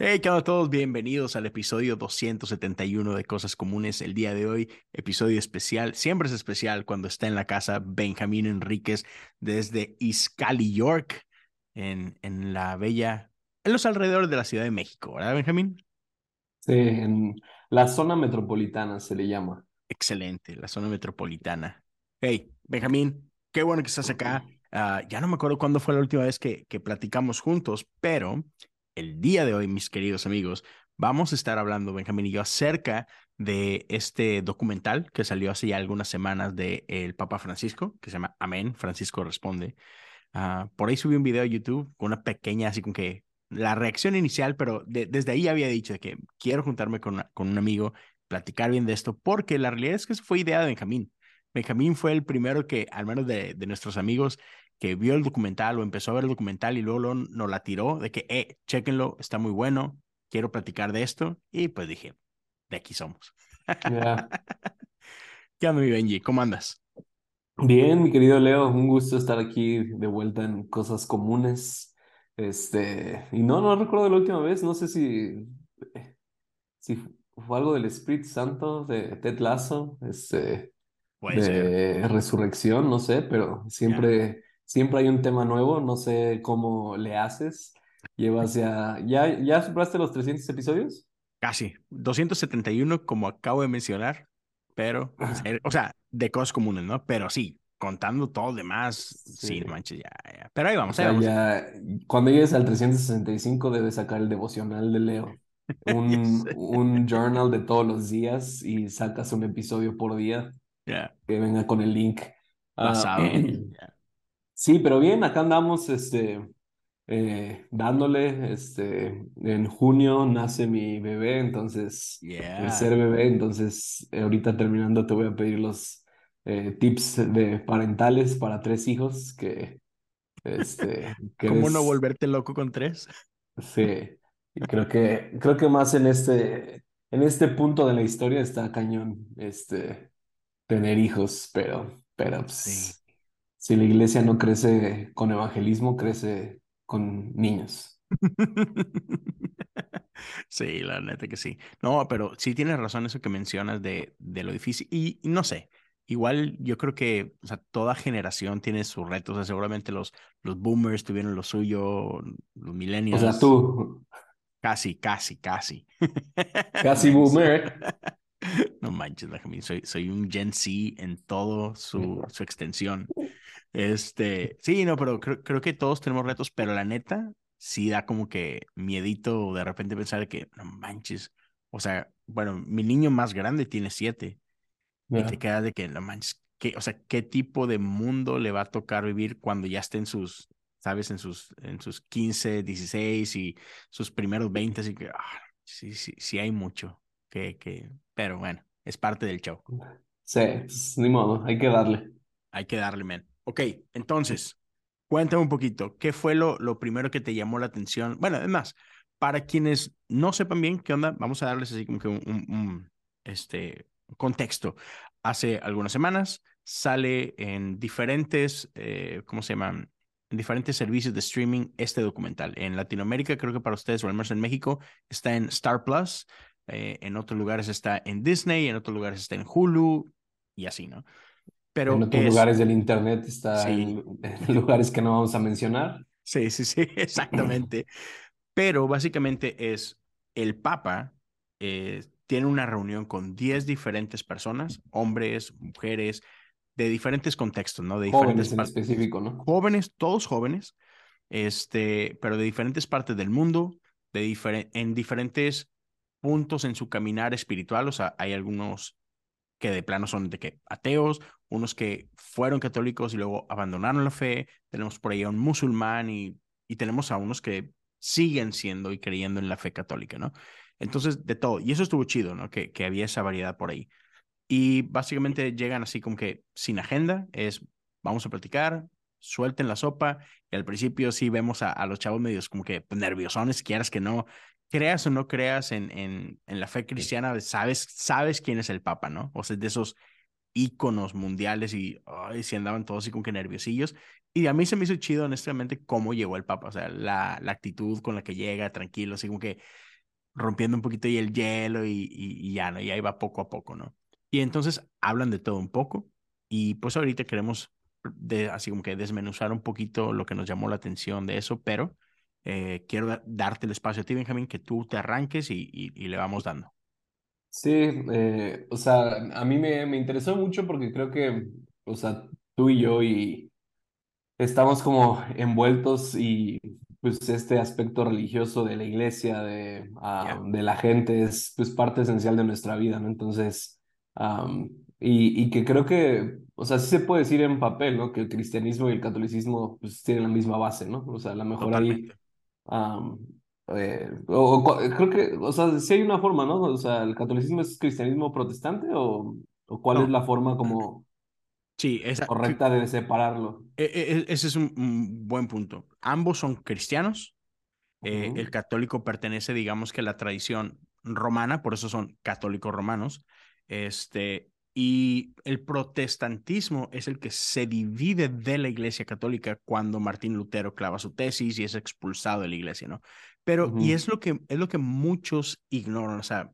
Hey, ¿qué onda a todos? Bienvenidos al episodio 271 de Cosas Comunes. El día de hoy, episodio especial. Siempre es especial cuando está en la casa Benjamín Enríquez desde Iscali, York, en, en la bella, en los alrededores de la Ciudad de México, ¿verdad, Benjamín? Sí, en la zona metropolitana se le llama. Excelente, la zona metropolitana. Hey, Benjamín, qué bueno que estás acá. Ah, ya no me acuerdo cuándo fue la última vez que, que platicamos juntos, pero el día de hoy, mis queridos amigos, vamos a estar hablando, Benjamín y yo, acerca de este documental que salió hace ya algunas semanas de el Papa Francisco, que se llama Amén, Francisco Responde. Ah, por ahí subí un video a YouTube con una pequeña, así como que la reacción inicial, pero desde ahí había dicho que quiero juntarme con, con un amigo, platicar bien de esto, porque la realidad es que eso fue idea de Benjamín. Benjamín fue el primero que, al menos de nuestros amigos, que vio el documental o empezó a ver el documental y luego, nos la tiró de que, eh, chéquenlo, está muy bueno, quiero platicar de esto. Y pues dije, de aquí somos. ¿Qué onda, mi Benji? ¿Cómo andas? Bien, mi querido Leo, un gusto estar aquí de vuelta en Cosas Comunes. Este, y no, no recuerdo la última vez, no sé si, si fue algo del Espíritu Santo, de Ted Lasso, este, de Resurrección, no sé, pero siempre siempre hay un tema nuevo, no sé cómo le haces. Llevas ya, ¿ya, ya superaste los 300 episodios? Casi, 271 como acabo de mencionar, pero, o sea, de cosas comunes, ¿no? Pero sí, contando todo lo demás, sí, manches, ya, ya. Pero ahí vamos, ahí Ya, cuando llegues al 365 debes sacar el devocional de Leo. Un, un journal de todos los días y sacas un episodio por día que venga con el link. Basado. Sí, pero bien, acá andamos, este, eh, dándole, este, en junio nace mi bebé, entonces, el ser bebé, entonces, ahorita terminando te voy a pedir los eh, tips de parentales para tres hijos, que, este, ¿Cómo no volverte loco con tres? Sí, creo que, creo que más en este, en este punto de la historia está cañón, este, tener hijos, pero, pero, pues, si la iglesia no crece con evangelismo, crece con niños. Sí, la neta que sí. No, pero sí tienes razón eso que mencionas de, de lo difícil. Y, no sé, igual yo creo que o sea, toda generación tiene sus retos. O sea, seguramente los, los boomers tuvieron lo suyo, los millennials. O sea, tú. Casi, casi, casi. Casi boomer. No manches, soy, soy un Gen Z en todo su, su extensión. Este, sí, no, pero creo, creo que todos tenemos retos, pero la neta, sí da como que miedito de repente pensar que, no manches, o sea, bueno, mi niño más grande tiene siete y te quedas de que, no manches, ¿qué, o sea, ¿qué tipo de mundo le va a tocar vivir cuando ya esté en sus, sabes, en sus, en sus 15, 16 y sus primeros 20, así que, ah, sí, sí, sí hay mucho que, que, pero bueno, es parte del show. Sí, pues, ni modo, hay que darle. Hay que darle, men. Ok, entonces, cuéntame un poquito, ¿qué fue lo, lo primero que te llamó la atención? Bueno, además, para quienes no sepan bien qué onda, vamos a darles así como que un, este, contexto. Hace algunas semanas sale en diferentes, eh, ¿cómo se llaman? En diferentes servicios de streaming este documental. En Latinoamérica, creo que para ustedes, o al menos en México, está en Star Plus. Eh, en otros lugares está en Disney, en otros lugares está en Hulu y así, ¿no? En otros lugares del Internet está en, lugares que no vamos a mencionar. Sí, sí, sí, exactamente. Pero básicamente es el Papa eh, tiene una reunión con 10 diferentes personas, hombres, mujeres, de diferentes contextos, ¿no? De jóvenes en específico, ¿no? Jóvenes, todos jóvenes, este, pero de diferentes partes del mundo, de en diferentes puntos en su caminar espiritual. O sea, hay algunos que de plano son de que ateos, unos que fueron católicos y luego abandonaron la fe, tenemos por ahí a un musulmán y, y tenemos a unos que siguen siendo y creyendo en la fe católica, ¿no? Entonces, de todo. Y eso estuvo chido, ¿no? Que, que había esa variedad por ahí. Y básicamente llegan así como que sin agenda, es vamos a platicar, suelten la sopa. Y al principio sí vemos a, a los chavos medios como que nerviosones, quieras que no, creas o no creas en, en, en la fe cristiana, sabes, sabes quién es el Papa, ¿no? O sea, de esos íconos mundiales y ay, si andaban todos así como que nerviosillos. Y a mí se me hizo chido, honestamente, cómo llegó el Papa, o sea, la, la actitud con la que llega, tranquilo, así como que rompiendo un poquito y el hielo y, y, ya, ¿no? Y ahí va poco a poco, ¿no? Y entonces hablan de todo un poco y pues ahorita queremos de, así como que desmenuzar un poquito lo que nos llamó la atención de eso, pero eh, quiero darte el espacio a ti, Benjamín, que tú te arranques y, y, le vamos dando. Sí, eh, o sea, a mí me, me interesó mucho porque creo que, o sea, tú y yo y estamos como envueltos y pues este aspecto religioso de la iglesia, de, ah, de la gente, es pues parte esencial de nuestra vida, ¿no? Entonces, y, y que creo que, o sea, sí se puede decir en papel, ¿no? Que el cristianismo y el catolicismo pues tienen la misma base, ¿no? O sea, a lo mejor ahí... Eh, o, creo que, o sea, sí hay una forma, ¿no? O sea, ¿el catolicismo es cristianismo protestante o, o cuál es la forma como sí, esa, correcta de separarlo? E, e, e, ese es un, buen punto. Ambos son cristianos. Eh, el católico pertenece, digamos que a la tradición romana, por eso son católicos romanos. Este, y el protestantismo es el que se divide de la iglesia católica cuando Martín Lutero clava su tesis y es expulsado de la iglesia, ¿no? Pero, y es lo, que, es lo que muchos ignoran, o sea,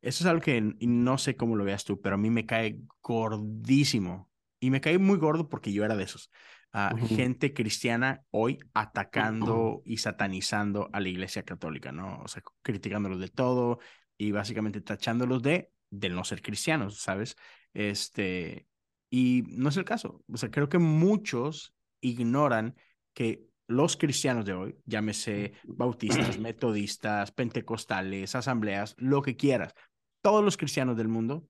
eso es algo que no sé cómo lo veas tú, pero a mí me cae gordísimo. Y me cae muy gordo porque yo era de esos. Uh, Gente cristiana hoy atacando y satanizando a la iglesia católica, ¿no? O sea, criticándolos de todo y básicamente tachándolos de de no ser cristianos, ¿sabes? Este, y no es el caso. O sea, creo que muchos ignoran que los cristianos de hoy, llámese bautistas, metodistas, pentecostales, asambleas, lo que quieras, todos los cristianos del mundo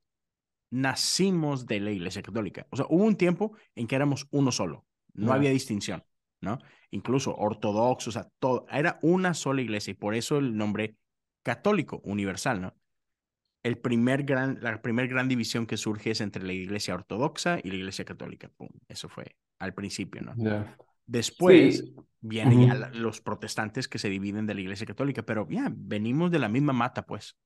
nacimos de la Iglesia Católica. O sea, hubo un tiempo en que éramos uno solo, no había distinción, ¿no? Incluso ortodoxos, o sea, todo, era una sola iglesia y por eso el nombre católico, universal, ¿no? El primer gran, la primera gran división que surge es entre la iglesia ortodoxa y la iglesia católica. Pum, eso fue al principio, ¿no? Después vienen ya los protestantes que se dividen de la iglesia católica, pero ya, venimos de la misma mata, pues.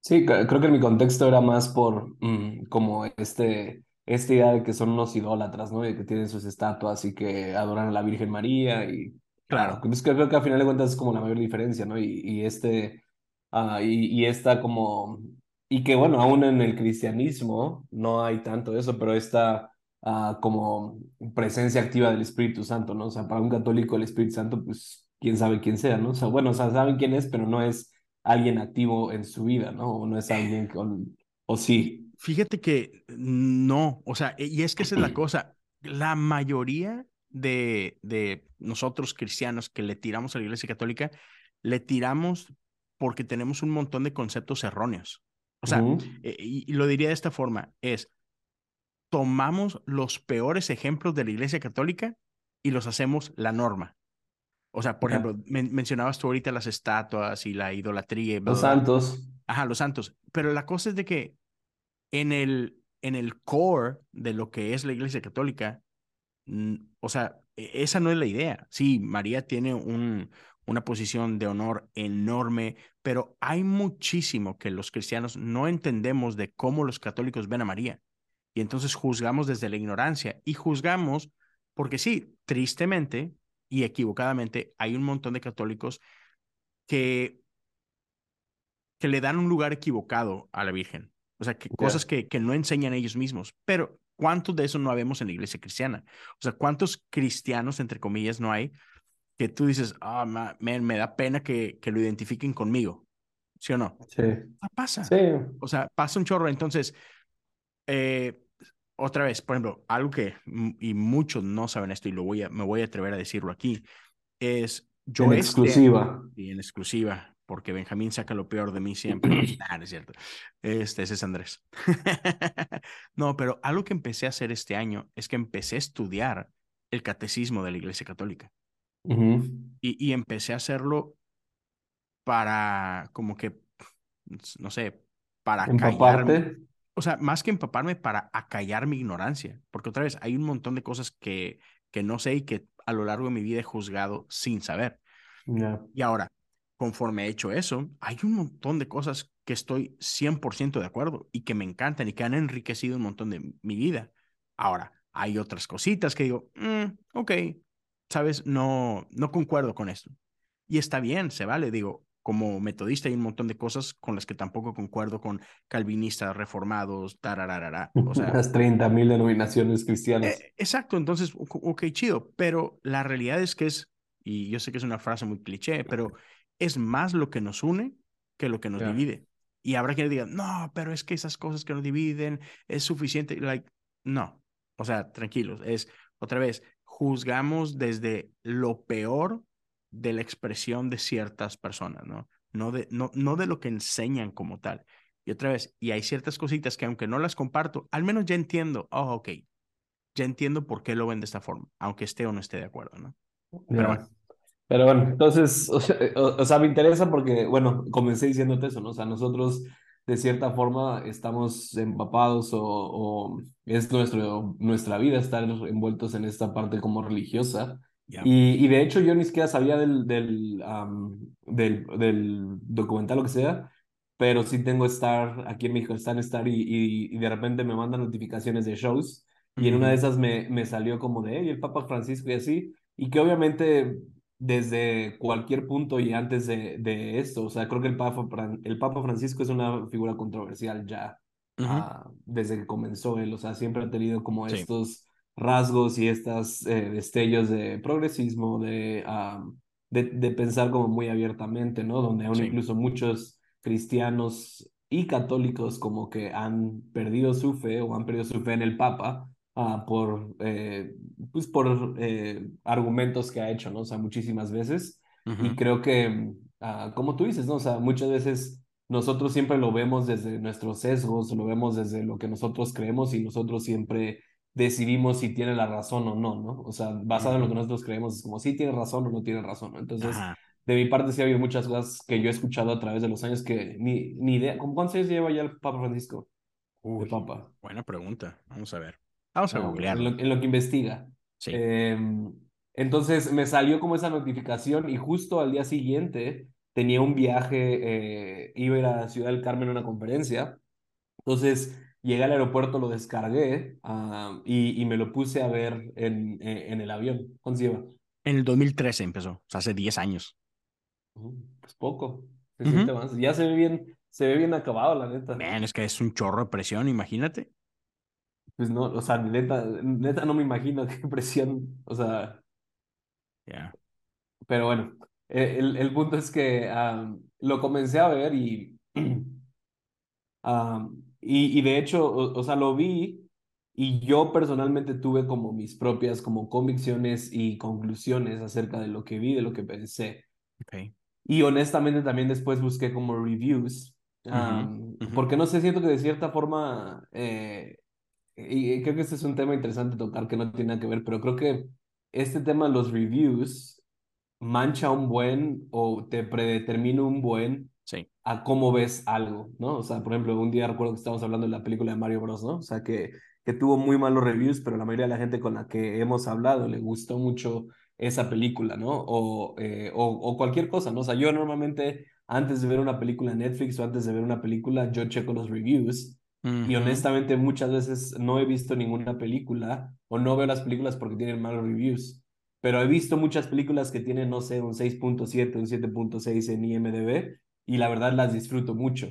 Sí, creo que en mi contexto era más por mm, como este, esta idea de que son unos idólatras, ¿no? Y que tienen sus estatuas y que adoran a la Virgen María y... Claro. Pues creo que al final de cuentas es como la mayor diferencia, ¿no? Y, y este Ah, y, y esta como, y que bueno, aún en el cristianismo no hay tanto eso, pero esta uh, como presencia activa del Espíritu Santo, ¿no? O sea, para un católico el Espíritu Santo, pues quién sabe quién sea, ¿no? O sea, bueno, o sea, saben quién es, pero no es alguien activo en su vida, ¿no? O no es alguien con, o sí. Fíjate que no, o sea, y es que esa es la cosa, la mayoría de, de nosotros cristianos que le tiramos a la Iglesia Católica, le tiramos porque tenemos un montón de conceptos erróneos. O sea, eh, y, lo diría de esta forma, es, tomamos los peores ejemplos de la Iglesia Católica y los hacemos la norma. O sea, por ejemplo, mencionabas tú ahorita las estatuas y la idolatría. los santos. Ajá, los santos. Pero la cosa es de que en el, en el core de lo que es la Iglesia Católica, o sea, e, esa no es la idea. Sí, María tiene un, una posición de honor enorme, pero hay muchísimo que los cristianos no entendemos de cómo los católicos ven a María. Y entonces juzgamos desde la ignorancia y juzgamos porque sí, tristemente y equivocadamente hay un montón de católicos que, que le dan un lugar equivocado a la Virgen. O sea, que cosas que, que no enseñan ellos mismos. Pero ¿cuántos de eso no habemos en la iglesia cristiana? O sea, ¿cuántos cristianos, entre comillas, no hay que tú dices, ah, me da pena que, que lo identifiquen conmigo, ¿sí o no? Sí. Ah, pasa. Sí. O sea, pasa un chorro. Entonces, eh, otra vez, por ejemplo, algo que, y muchos no saben esto y lo voy a, me voy a atrever a decirlo aquí, es yo... En este exclusiva. Y en exclusiva, porque Benjamín saca lo peor de mí siempre. nah, es cierto. Este, ese es Andrés. no, pero algo que empecé a hacer este año es que empecé a estudiar el catecismo de la Iglesia Católica y, empecé a hacerlo para, como que, no sé, para empaparte. O sea, más que empaparme, para acallar mi ignorancia. Porque otra vez, hay un montón de cosas que, que no sé y que a lo largo de mi vida he juzgado sin saber. Y ahora, conforme he hecho eso, hay un montón de cosas que estoy 100% de acuerdo y que me encantan y que han enriquecido un montón de mi vida. Ahora, hay otras cositas que digo, mm, ok, sabes, no, no concuerdo con esto. Y está bien, se vale, digo, como metodista hay un montón de cosas con las que tampoco concuerdo con calvinistas, reformados, tarararara. O sea, Las 30 mil denominaciones cristianas. eh, exacto, entonces, o- ok, chido, pero la realidad es que es, y yo sé que es una frase muy cliché, pero es más lo que nos une que lo que nos divide. Y habrá quienes digan, no, pero es que esas cosas que nos dividen es suficiente. Like, no, o sea, tranquilos, es otra vez, juzgamos desde lo peor de la expresión de ciertas personas, ¿no? No de, no, no de lo que enseñan como tal. Y otra vez, y hay ciertas cositas que aunque no las comparto, al menos ya entiendo, oh, ok, ya entiendo por qué lo ven de esta forma, aunque esté o no esté de acuerdo, ¿no? Pero bueno. Pero bueno, entonces, o sea, o- o sea, me interesa porque, bueno, comencé diciéndote eso, ¿no? O sea, nosotros de cierta forma estamos empapados o, o es nuestro, nuestra vida estar envueltos en esta parte como religiosa. Y, y de hecho yo ni siquiera sabía del, del, am, del, del documental, lo que sea, pero sí tengo Star, aquí en México está en Star y, y, y de repente me mandan notificaciones de shows y en una de esas me, me salió como de, hey, el Papa Francisco y así, y que obviamente desde cualquier punto y antes de, de esto, o sea, creo que el Papa, el Papa Francisco es una figura controversial ya ah, desde que comenzó él, o sea, siempre ha tenido como Sí. estos rasgos y estos destellos de progresismo, de, ah, de, de pensar como muy abiertamente, ¿no? Donde aún Sí. incluso muchos cristianos y católicos como que han perdido su fe o han perdido su fe en el Papa ah, por, eh, pues por eh, argumentos que ha hecho, ¿no? O sea, muchísimas veces. Y Ujú. creo que, ah, como tú dices, ¿no? O sea, muchas veces nosotros siempre lo vemos desde nuestros sesgos, lo vemos desde lo que nosotros creemos y nosotros siempre decidimos si tiene la razón o no, ¿no? O sea, basado en lo que nosotros creemos, es como si tiene razón o no tiene razón, ¿no? Entonces, Ajá. de mi parte sí ha habido muchas cosas que yo he escuchado a través de los años que ni, ni idea, ¿cómo cuántos años lleva ya el Papa Francisco? Uy, Papa. buena pregunta. Vamos a ver. Vamos a Ah, bueno, en lo, googlearlo. en lo que investiga. Sí. Em, entonces me salió como esa notificación y justo al día siguiente tenía un viaje, eh, iba a ir a Ciudad del Carmen a una conferencia. Entonces llegué al aeropuerto, lo descargué y, y me lo puse a ver en, en, en el avión. ¿Cuánto lleva? En el 2013 empezó, o sea, hace 10 años. Uh, Pues poco, se Ujú. siente más. Ya se ve bien, se ve bien acabado, la neta. Man, es que es un chorro de presión, imagínate. Pues no, o sea, neta, neta no me imagino qué presión, o sea, Ya. pero bueno, eh, el, el punto es que ah, lo comencé a ver y, ah, y, y de hecho, o, o sea, lo vi y yo personalmente tuve como mis propias como convicciones y conclusiones acerca de lo que vi, de lo que pensé. Ok. Y honestamente también después busqué como reviews, Ujú, am, ujú. porque no sé, siento que de cierta forma, eh, y creo que este es un tema interesante tocar que no tiene nada que ver, pero creo que este tema de los reviews mancha un buen o te predetermina un buen Sí. a cómo ves algo, ¿no? O sea, por ejemplo, un día recuerdo que estábamos hablando de la película de Mario Bros, ¿no? O sea, que, que tuvo muy malos reviews, pero la mayoría de la gente con la que hemos hablado le gustó mucho esa película, ¿no? O, eh, o, o cualquier cosa, ¿no? O sea, yo normalmente antes de ver una película en Netflix o antes de ver una película, yo checo los reviews y honestamente muchas veces no he visto ninguna película o no veo las películas porque tienen malos reviews. Pero he visto muchas películas que tienen, no sé, un 6.7, un 7.6 en IMDb y la verdad las disfruto mucho.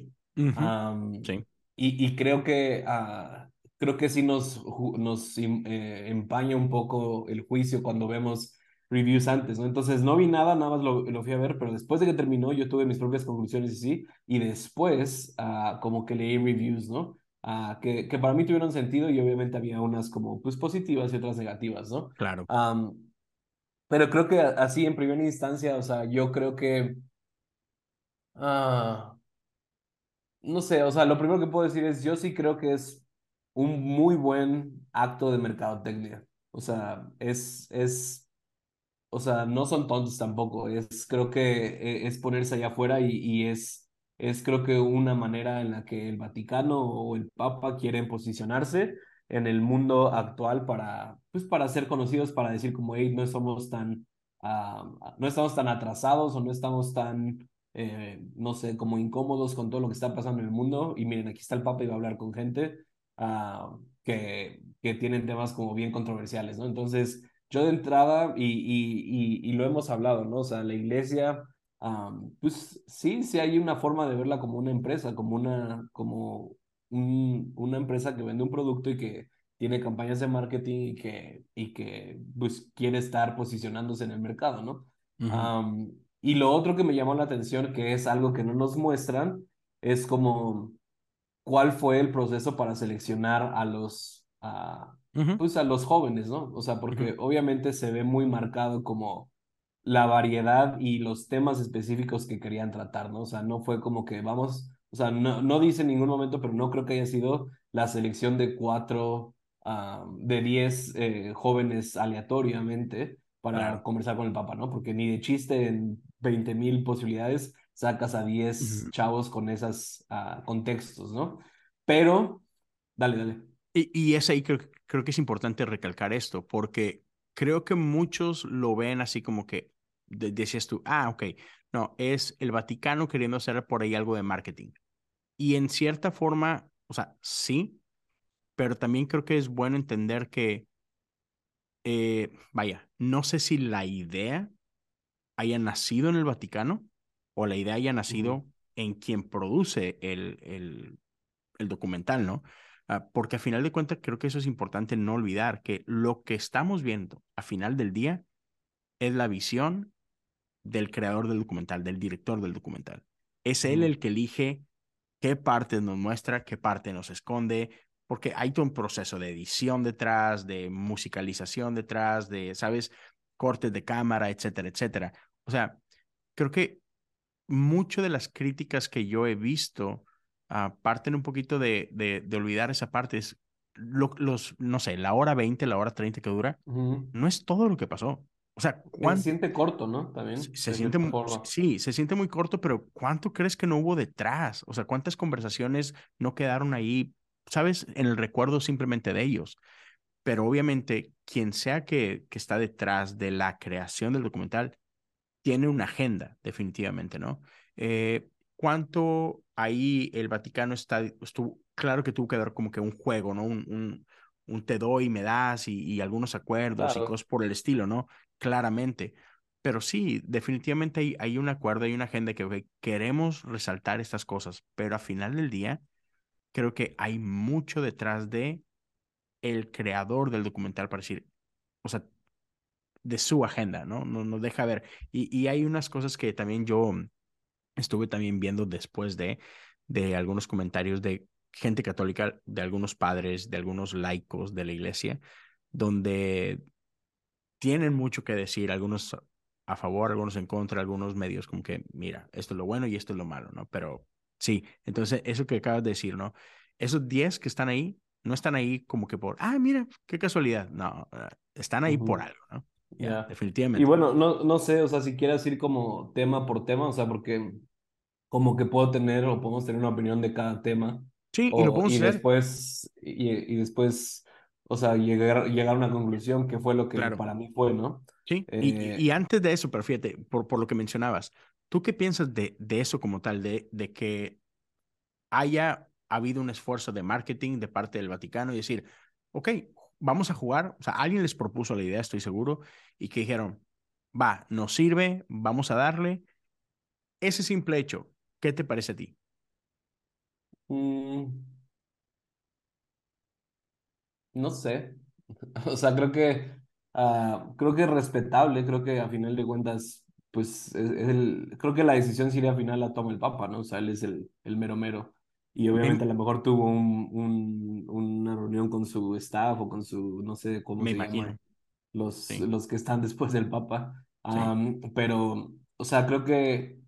Sí. y, y creo que, ah, creo que sí nos, nos eh, empaña un poco el juicio cuando vemos reviews antes, ¿no? Entonces no vi nada, nada más lo, lo fui a ver, pero después de que terminó yo tuve mis propias conclusiones y sí, y después ah, como que leí reviews, ¿no? Ah, que, que para mí tuvieron sentido y obviamente había unas como pues positivas y otras negativas, ¿no? Claro. Am, pero creo que así en primera instancia, o sea, yo creo que, ah, no sé, o sea, lo primero que puedo decir es, yo sí creo que es un muy buen acto de mercadotecnia. O sea, es, es, o sea, no son tontos tampoco, es, creo que eh, es ponerse allá afuera y, y es, es creo que una manera en la que el Vaticano o el Papa quieren posicionarse en el mundo actual para, pues, para ser conocidos, para decir como, hey, no somos tan, ah, no estamos tan atrasados o no estamos tan eh, no sé, como incómodos con todo lo que está pasando en el mundo. Y miren, aquí está el Papa y va a hablar con gente uh, que, que tienen temas como bien controversiales, ¿no? Entonces, yo de entrada, y, y, y, y lo hemos hablado, ¿no? O sea, la iglesia, um, pues sí, sí hay una forma de verla como una empresa, como una, como un, una empresa que vende un producto y que tiene campañas de marketing y que, y que pues, quiere estar posicionándose en el mercado, ¿no? Uh -huh. um, y lo otro que me llamó la atención, que es algo que no nos muestran, es como cuál fue el proceso para seleccionar a los, a, uh -huh. pues a los jóvenes, ¿no? O sea, porque uh -huh. obviamente se ve muy marcado como la variedad y los temas específicos que querían tratar, ¿no? O sea, no fue como que vamos, o sea, no, no dice en ningún momento, pero no creo que haya sido la selección de cuatro, uh, de diez eh, jóvenes aleatoriamente para claro. conversar con el Papa, ¿no? Porque ni de chiste en 20 mil posibilidades sacas a 10 uh -huh. chavos con esos uh, contextos, ¿no? Pero, dale, dale. Y, y es ahí creo, creo que es importante recalcar esto, porque creo que muchos lo ven así como que de, decías tú, ah, ok, no, es el Vaticano queriendo hacer por ahí algo de marketing. Y en cierta forma, o sea, sí, pero también creo que es bueno entender que, eh, vaya, no sé si la idea haya nacido en el Vaticano o la idea haya nacido uh -huh. en quien produce el, el, el documental, ¿no? Uh, porque a final de cuentas creo que eso es importante no olvidar, que lo que estamos viendo a final del día es la visión del creador del documental, del director del documental. Es él el que elige qué parte nos muestra, qué parte nos esconde, porque hay todo un proceso de edición detrás, de musicalización detrás, de, ¿sabes? Cortes de cámara, etcétera, etcétera. O sea, creo que mucho de las críticas que yo he visto uh, parten un poquito de, de, de, olvidar esa parte. Es lo, los, no sé, la hora 20, la hora 30 que dura, uh -huh. no es todo lo que pasó. O sea, ¿cuánto... Se siente corto, ¿no? También. Se, se siente muy, sí, se siente muy corto, pero ¿cuánto crees que no hubo detrás? O sea, ¿cuántas conversaciones no quedaron ahí, sabes, en el recuerdo simplemente de ellos? Pero obviamente, quien sea que, que está detrás de la creación del documental, tiene una agenda, definitivamente, ¿no? Eh, ¿Cuánto ahí el Vaticano está, estuvo, claro que tuvo que dar como que un juego, ¿no? Un, un, un te doy y me das y, y algunos acuerdos claro. y cosas por el estilo, ¿no? claramente. Pero sí, definitivamente hay, hay un acuerdo, hay una agenda que okay, queremos resaltar estas cosas, pero a final del día creo que hay mucho detrás de el creador del documental para decir, o sea, de su agenda, ¿no? Nos no deja ver. Y, y, hay unas cosas que también yo estuve también viendo después de, de algunos comentarios de gente católica, de algunos padres, de algunos laicos de la iglesia, donde tienen mucho que decir, algunos a favor, algunos en contra, algunos medios como que, mira, esto es lo bueno y esto es lo malo, ¿no? Pero sí, entonces eso que acabas de decir, ¿no? Esos 10 que están ahí, no están ahí como que por, ah, mira, qué casualidad, no, están ahí uh -huh. por algo, ¿no? Yeah, yeah. Definitivamente. Y bueno, no, no sé, o sea, si quieres ir como tema por tema, o sea, porque como que puedo tener o podemos tener una opinión de cada tema. Sí, o, y lo podemos y hacer. Después, y, y después o sea, llegar, llegar a una conclusión que fue lo que claro. para mí fue, ¿no? Sí, eh... y, y, antes de eso, pero fíjate, por, por lo que mencionabas, ¿tú qué piensas de, de eso como tal, de, de que haya habido un esfuerzo de marketing de parte del Vaticano y decir, ok, vamos a jugar, o sea, alguien les propuso la idea, estoy seguro, y que dijeron, va, nos sirve, vamos a darle. Ese simple hecho, ¿qué te parece a ti? Mm no sé. O sea, creo que, uh, creo que es respetable, creo que a final de cuentas, pues, es, es el, creo que la decisión sería final la toma el Papa, ¿no? O sea, él es el, el mero mero. Y obviamente a lo mejor tuvo un, un, una reunión con su staff o con su, no sé cómo Me se imagino. los, sí. los que están después del Papa. Um, sí. Pero, o sea, creo que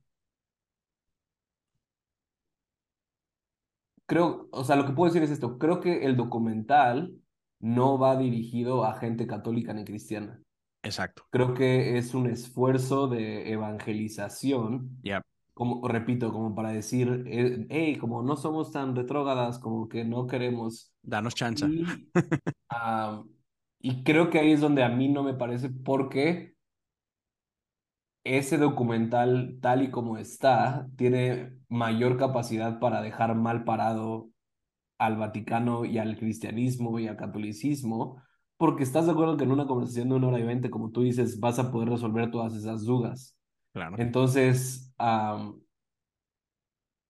creo, o sea, lo que puedo decir es esto, creo que el documental no va dirigido a gente católica ni cristiana. Exacto. Creo que es un esfuerzo de evangelización. Yep. Como, repito, como para decir, hey, como no somos tan retrógadas, como que no queremos. Danos chance. Y, uh, y creo que ahí es donde a mí no me parece, porque ese documental, tal y como está, tiene mayor capacidad para dejar mal parado al Vaticano y al cristianismo y al catolicismo, porque estás de acuerdo que en una conversación de una hora y veinte, como tú dices, vas a poder resolver todas esas dudas. Claro. Entonces, um,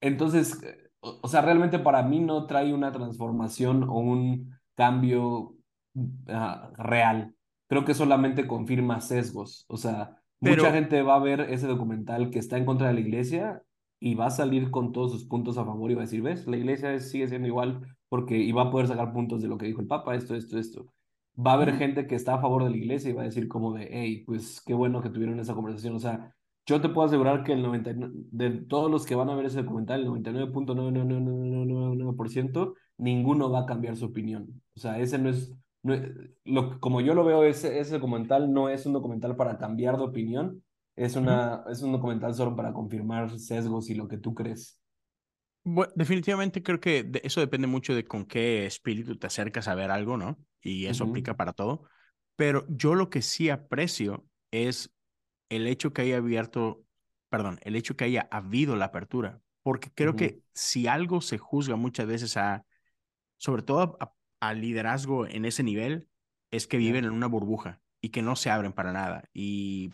entonces, eh, o, o sea, realmente para mí no trae una transformación o un cambio uh, real. Creo que solamente confirma sesgos. O sea, mucha Pero, gente va a ver ese documental que está en contra de la iglesia y va a salir con todos sus puntos a favor y va a decir, ves, la iglesia es, sigue siendo igual porque y va a poder sacar puntos de lo que dijo el Papa, esto, esto, esto. Va a haber gente que está a favor de la iglesia y va a decir como de, hey, pues qué bueno que tuvieron esa conversación. O sea, yo te puedo asegurar que el 99, de todos los que van a ver ese documental, el 99.99999%, ninguno va a cambiar su opinión. O sea, ese no es, no lo, como yo lo veo, ese, ese documental no es un documental para cambiar de opinión, es, una, es un documental solo para confirmar sesgos y lo que tú crees. Bue- definitivamente creo que eso depende mucho de con qué espíritu te acercas a ver algo, ¿no? Y eso aplica para todo. Pero yo lo que sí aprecio es el hecho que haya abierto, perdón, el hecho que haya habido la apertura. Porque creo que si algo se juzga muchas veces a, sobre todo a, a liderazgo en ese nivel, es que viven en una burbuja y que no se abren para nada. Y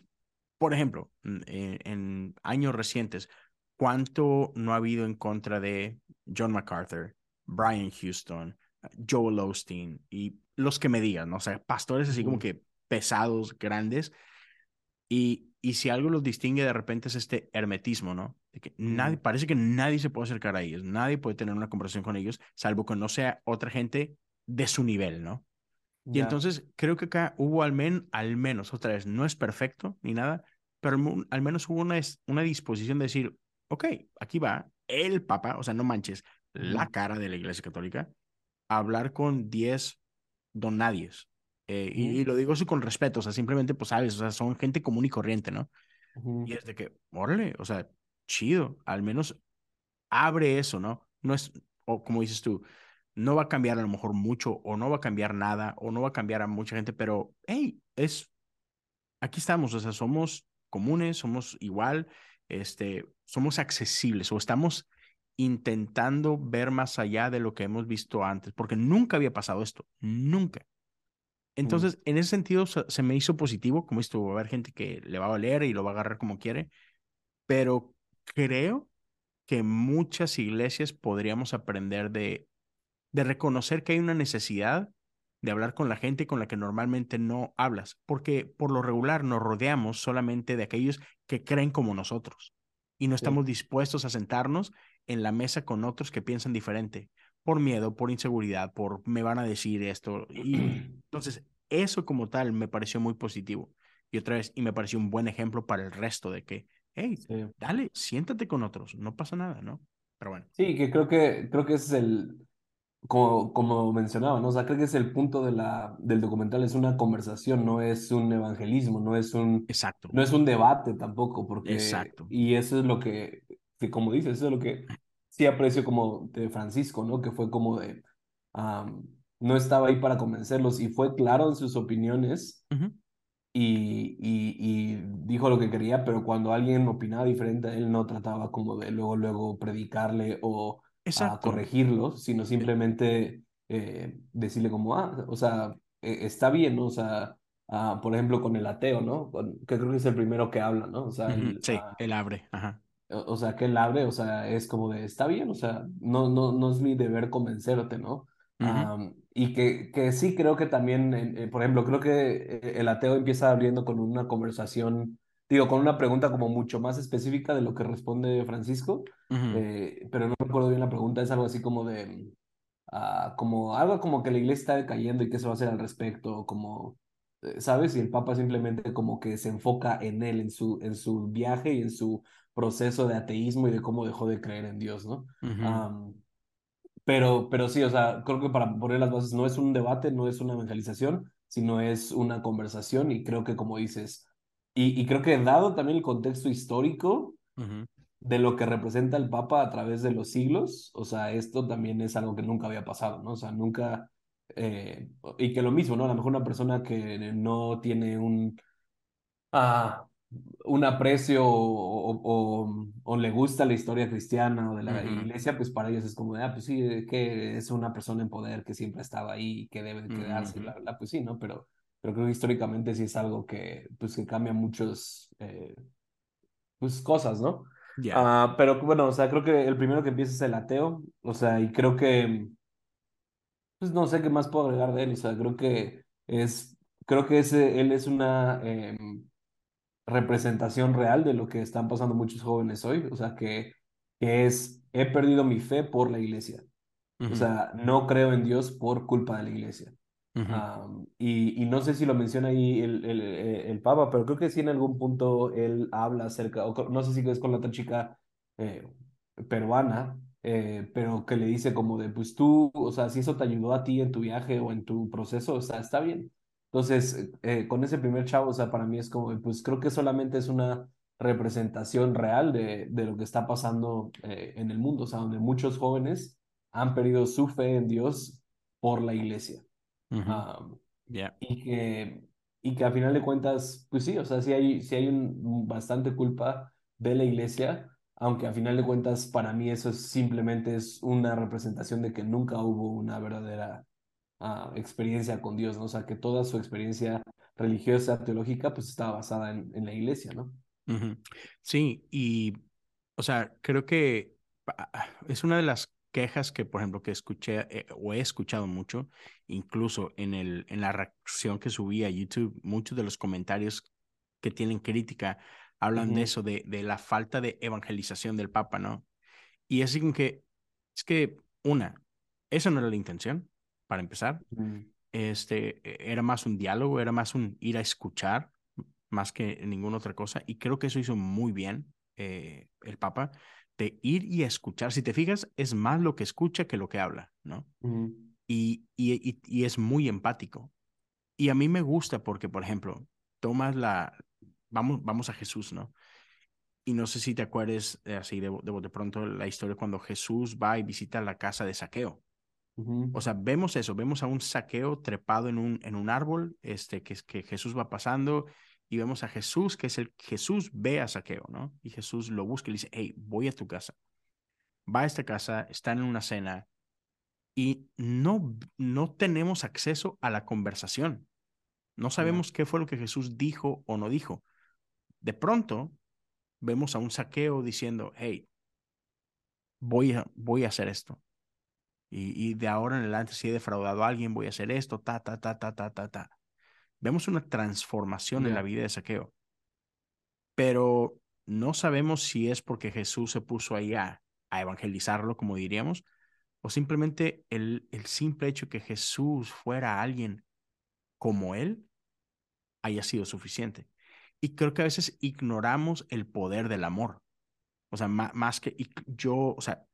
por ejemplo, en, en años recientes, ¿cuánto no ha habido en contra de John MacArthur, Brian Houston, Joel Osteen y los que me digan, ¿no? O sea, pastores así como que pesados, grandes, y, y si algo los distingue de repente es este hermetismo, ¿no? De que nadie, parece que nadie se puede acercar a ellos, nadie puede tener una conversación con ellos, salvo que no sea otra gente de su nivel, ¿no? Y entonces creo que acá hubo al, men, al menos, otra vez, no es perfecto ni nada, pero al, menos hubo una, una disposición de decir, ok, aquí va el Papa, o sea, no manches, la cara de la Iglesia Católica, a hablar con 10 don nadies. Eh, y, y lo digo eso con respeto, o sea, simplemente, pues, sabes, o sea, son gente común y corriente, ¿no? ujú, Y es de que, órale, o sea, chido, al menos abre eso, ¿no? No es, o como dices tú, no va a cambiar a lo mejor mucho, o no va a cambiar nada, o no va a cambiar a mucha gente, pero, hey, es, aquí estamos, o sea, somos comunes, somos igual, este, somos accesibles, o estamos intentando ver más allá de lo que hemos visto antes, porque nunca había pasado esto, nunca. Entonces, en ese sentido, se, me hizo positivo, como esto, va a haber gente que le va a valer y lo va a agarrar como quiere, pero creo que muchas iglesias podríamos aprender de, de reconocer que hay una necesidad de hablar con la gente con la que normalmente no hablas, porque por lo regular nos rodeamos solamente de aquellos que creen como nosotros y no sí, estamos dispuestos a sentarnos en la mesa con otros que piensan diferente, por miedo, por inseguridad, por me van a decir esto. Y entonces, eso como tal me pareció muy positivo. Y otra vez, y me pareció un buen ejemplo para el resto de que, hey, sí. dale, siéntate con otros, no pasa nada, ¿no? Pero bueno, Sí, que creo que, creo que ese es el, como, como mencionaba, ¿no? O sea, creo que es el punto de la, del documental, es una conversación, no es un evangelismo, no es un, exacto, no es un debate tampoco, porque, exacto. y eso es lo que, que como dices, eso es lo que sí aprecio como de Francisco, ¿no? Que fue como de, am, no estaba ahí para convencerlos y fue claro en sus opiniones Ujú, y, y, y dijo lo que quería, pero cuando alguien opinaba diferente, él no trataba como de luego, luego predicarle o a corregirlo, sino simplemente eh, decirle como, ah, o sea, eh, está bien, ¿no? O sea, ah, por ejemplo, con el ateo, ¿no? Que creo que es el primero que habla, ¿no? O sea, el, Sí, ah, él abre. Ajá. O sea, que él abre, o sea, es como de, está bien, o sea, no, no, no es mi deber convencerte, ¿no? Ujú, Am, y que, que sí creo que también, eh, por ejemplo, creo que eh, el ateo empieza abriendo con una conversación, digo, con una pregunta como mucho más específica de lo que responde Francisco, ujú, eh, pero no recuerdo bien la pregunta, es algo así como de, ah, como algo como que la iglesia está decayendo y qué se va a hacer al respecto, como, eh, ¿sabes? Y el Papa simplemente como que se enfoca en él, en su, en su viaje y en su proceso de ateísmo y de cómo dejó de creer en Dios, ¿no? pero, pero sí, o sea, creo que para poner las bases no es un debate, no es una evangelización, sino es una conversación y creo que como dices, y, y creo que dado también el contexto histórico, de lo que representa el Papa a través de los siglos, o sea, esto también es algo que nunca había pasado, ¿no? O sea, nunca, eh, y que lo mismo, ¿no? A lo mejor una persona que no tiene un, ah, un aprecio o, o, o, le gusta la historia cristiana o de la iglesia, pues para ellos es como ah, pues sí, que es una persona en poder que siempre estaba ahí y que debe quedarse, bla, bla, pues sí, ¿no? Pero, pero creo que históricamente sí es algo que, pues, que cambia muchos, eh, pues, cosas, ¿no? Yeah. pero bueno, o sea, creo que el primero que empieza es el ateo, o sea, y creo que, pues no sé qué más puedo agregar de él, o sea, creo que es, creo que ese, él es una... Eh, representación real de lo que están pasando muchos jóvenes hoy, o sea, que, es, he perdido mi fe por la iglesia, o sea, no creo en Dios por culpa de la iglesia. y, y, no sé si lo menciona ahí el, el, el, Papa, pero creo que sí en algún punto él habla acerca, o no sé si es con la otra chica eh, peruana, eh, pero que le dice como de, pues tú, o sea, si eso te ayudó a ti en tu viaje o en tu proceso, o sea, está bien. Entonces, eh, con ese primer chavo, o sea, para mí es como, pues creo que solamente es una representación real de, de lo que está pasando eh, en el mundo, o sea, donde muchos jóvenes han perdido su fe en Dios por la iglesia. y, que, y que a final de cuentas, pues sí, o sea, sí hay, sí hay un, bastante culpa de la iglesia, aunque a final de cuentas para mí eso es simplemente es una representación de que nunca hubo una verdadera experiencia con Dios, ¿no? O sea, que toda su experiencia religiosa, teológica, pues estaba basada en, en la iglesia, ¿no? Sí, y, o sea, creo que es una de las quejas que, por ejemplo, que escuché eh, o he escuchado mucho, incluso en, el, en la reacción que subí a YouTube, muchos de los comentarios que tienen crítica hablan de eso, de, de la falta de evangelización del Papa, ¿no? Y es que, es que, una, esa no era la intención para empezar. Este, e, era más un diálogo, era más un ir a escuchar, más que ninguna otra cosa. Y creo que eso hizo muy bien eh, el Papa, de ir y escuchar. Si te fijas, es más lo que escucha que lo que habla, ¿no? y, y, y, es muy empático. Y a mí me gusta porque, por ejemplo, tomas la... Vamos, vamos a Jesús, ¿no? Y no sé si te acuerdas así de, de, de pronto la historia cuando Jesús va y visita la casa de saqueo. O sea, vemos eso, vemos a un saqueo trepado en un, en un árbol, este, que, que Jesús va pasando y vemos a Jesús, que es el Jesús ve a saqueo, ¿no? Y Jesús lo busca y le dice, hey, voy a tu casa. Va a esta casa, están en una cena y no, no tenemos acceso a la conversación. No sabemos qué fue lo que Jesús dijo o no dijo. De pronto, vemos a un saqueo diciendo, hey, voy a, voy a hacer esto y, de ahora en adelante si he defraudado a alguien, voy a hacer esto, ta, ta, ta, ta, ta, ta, ta. Vemos una transformación en la vida de Saqueo, pero no sabemos si es porque Jesús se puso ahí a, evangelizarlo, como diríamos, o simplemente el, el simple hecho que Jesús fuera alguien como él haya sido suficiente. Y creo que a veces ignoramos el poder del amor. O sea, más, más que yo, o sea,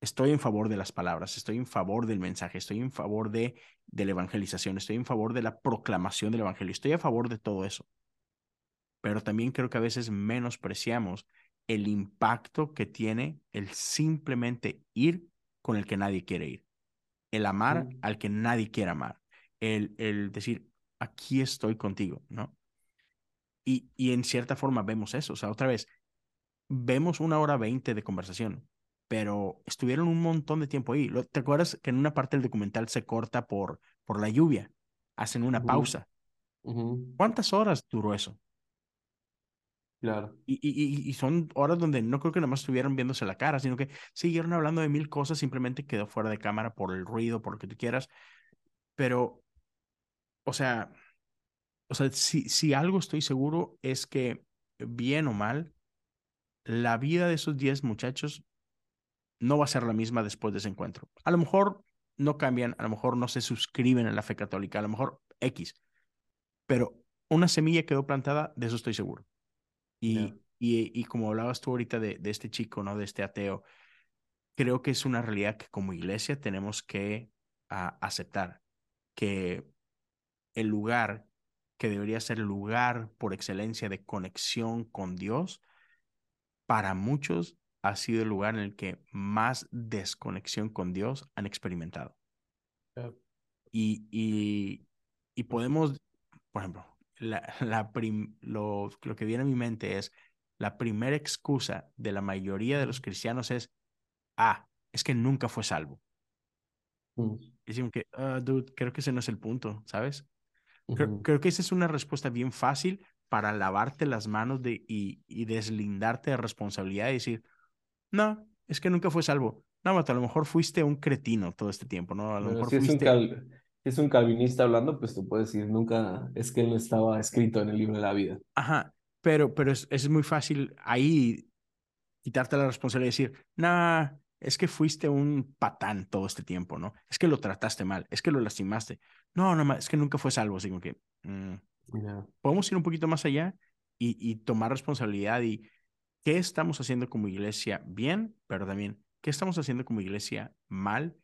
estoy en favor de las palabras, estoy en favor del mensaje, estoy en favor de, de la evangelización, estoy en favor de la proclamación del evangelio, estoy a favor de todo eso. Pero también creo que a veces menospreciamos el impacto que tiene el simplemente ir con el que nadie quiere ir, el amar al que nadie quiere amar, el, el decir, aquí estoy contigo, ¿no? Y, y en cierta forma vemos eso, o sea, otra vez, vemos una hora veinte de conversación, pero estuvieron un montón de tiempo ahí. ¿Te acuerdas que en una parte del documental se corta por, por la lluvia? Hacen una pausa. ¿Cuántas horas duró eso? Claro. Y, y, y, son horas donde no creo que nada más estuvieron viéndose la cara, sino que siguieron hablando de mil cosas, simplemente quedó fuera de cámara por el ruido, por lo que tú quieras. Pero, o sea, o sea, si, si algo estoy seguro es que, bien o mal, la vida de esos 10 muchachos no va a ser la misma después de ese encuentro. A lo mejor no cambian, a lo mejor no se suscriben a la fe católica, a lo mejor X, pero una semilla quedó plantada, de eso estoy seguro. Y, y, y, como hablabas tú ahorita de, de, este chico, ¿no? De este ateo, creo que es una realidad que como iglesia tenemos que aceptar, que el lugar que debería ser el lugar por excelencia de conexión con Dios, para muchos ha sido el lugar en el que más desconexión con Dios han experimentado. Y, y, y, podemos, por ejemplo, la, la lo, lo que viene a mi mente es la primera excusa de la mayoría de los cristianos es, ah, es que nunca fue salvo. Mm. Y que, uh, dude, creo que ese no es el punto, ¿sabes? creo, que esa es una respuesta bien fácil para lavarte las manos de, y, y deslindarte de responsabilidad y decir, no, es que nunca fue salvo. No, a lo mejor fuiste un cretino todo este tiempo, ¿no? A lo mejor si fuiste... Es un si es un calvinista hablando, pues tú puedes decir, nunca, es que él no estaba escrito en el libro de la vida. Ajá, pero, pero es, es muy fácil ahí quitarte la responsabilidad y decir, nah, es que fuiste un patán todo este tiempo, ¿no? Es que lo trataste mal, es que lo lastimaste. No, no, es que nunca fue salvo, así como que mm, podemos ir un poquito más allá y, y tomar responsabilidad y qué estamos haciendo como iglesia bien, pero también qué estamos haciendo como iglesia mal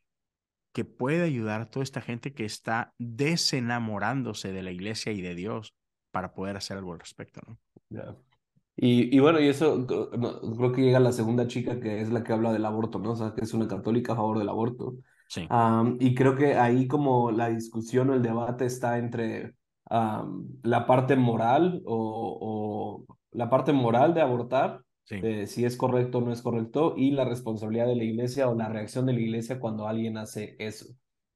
que puede ayudar a toda esta gente que está desenamorándose de la iglesia y de Dios para poder hacer algo al respecto, ¿no? Y, y, bueno, y eso creo que llega la segunda chica que es la que habla del aborto, ¿no? O sea, que es una católica a favor del aborto. Sí. y creo que ahí como la discusión o el debate está entre la parte moral o, o, la parte moral de abortar, si es correcto o no es correcto, y la responsabilidad de la iglesia o la reacción de la iglesia cuando alguien hace eso.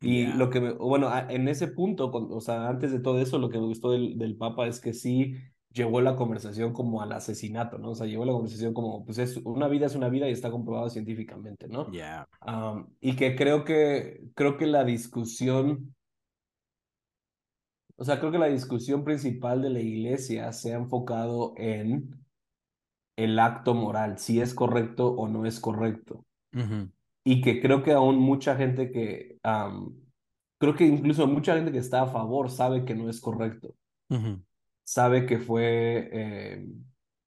Y lo que, bueno, en ese punto, o sea, antes de todo eso, lo que me gustó del, del Papa es que sí llevó la conversación como al asesinato, ¿no? O sea, llevó la conversación como, pues es una vida es una vida y está comprobado científicamente, ¿no? Ya. y que creo que, creo que la discusión, o sea, creo que la discusión principal de la iglesia se ha enfocado en el acto moral, si es correcto o no es correcto. Y que creo que aún mucha gente que, creo que incluso mucha gente que está a favor sabe que no es correcto sabe que fue, eh,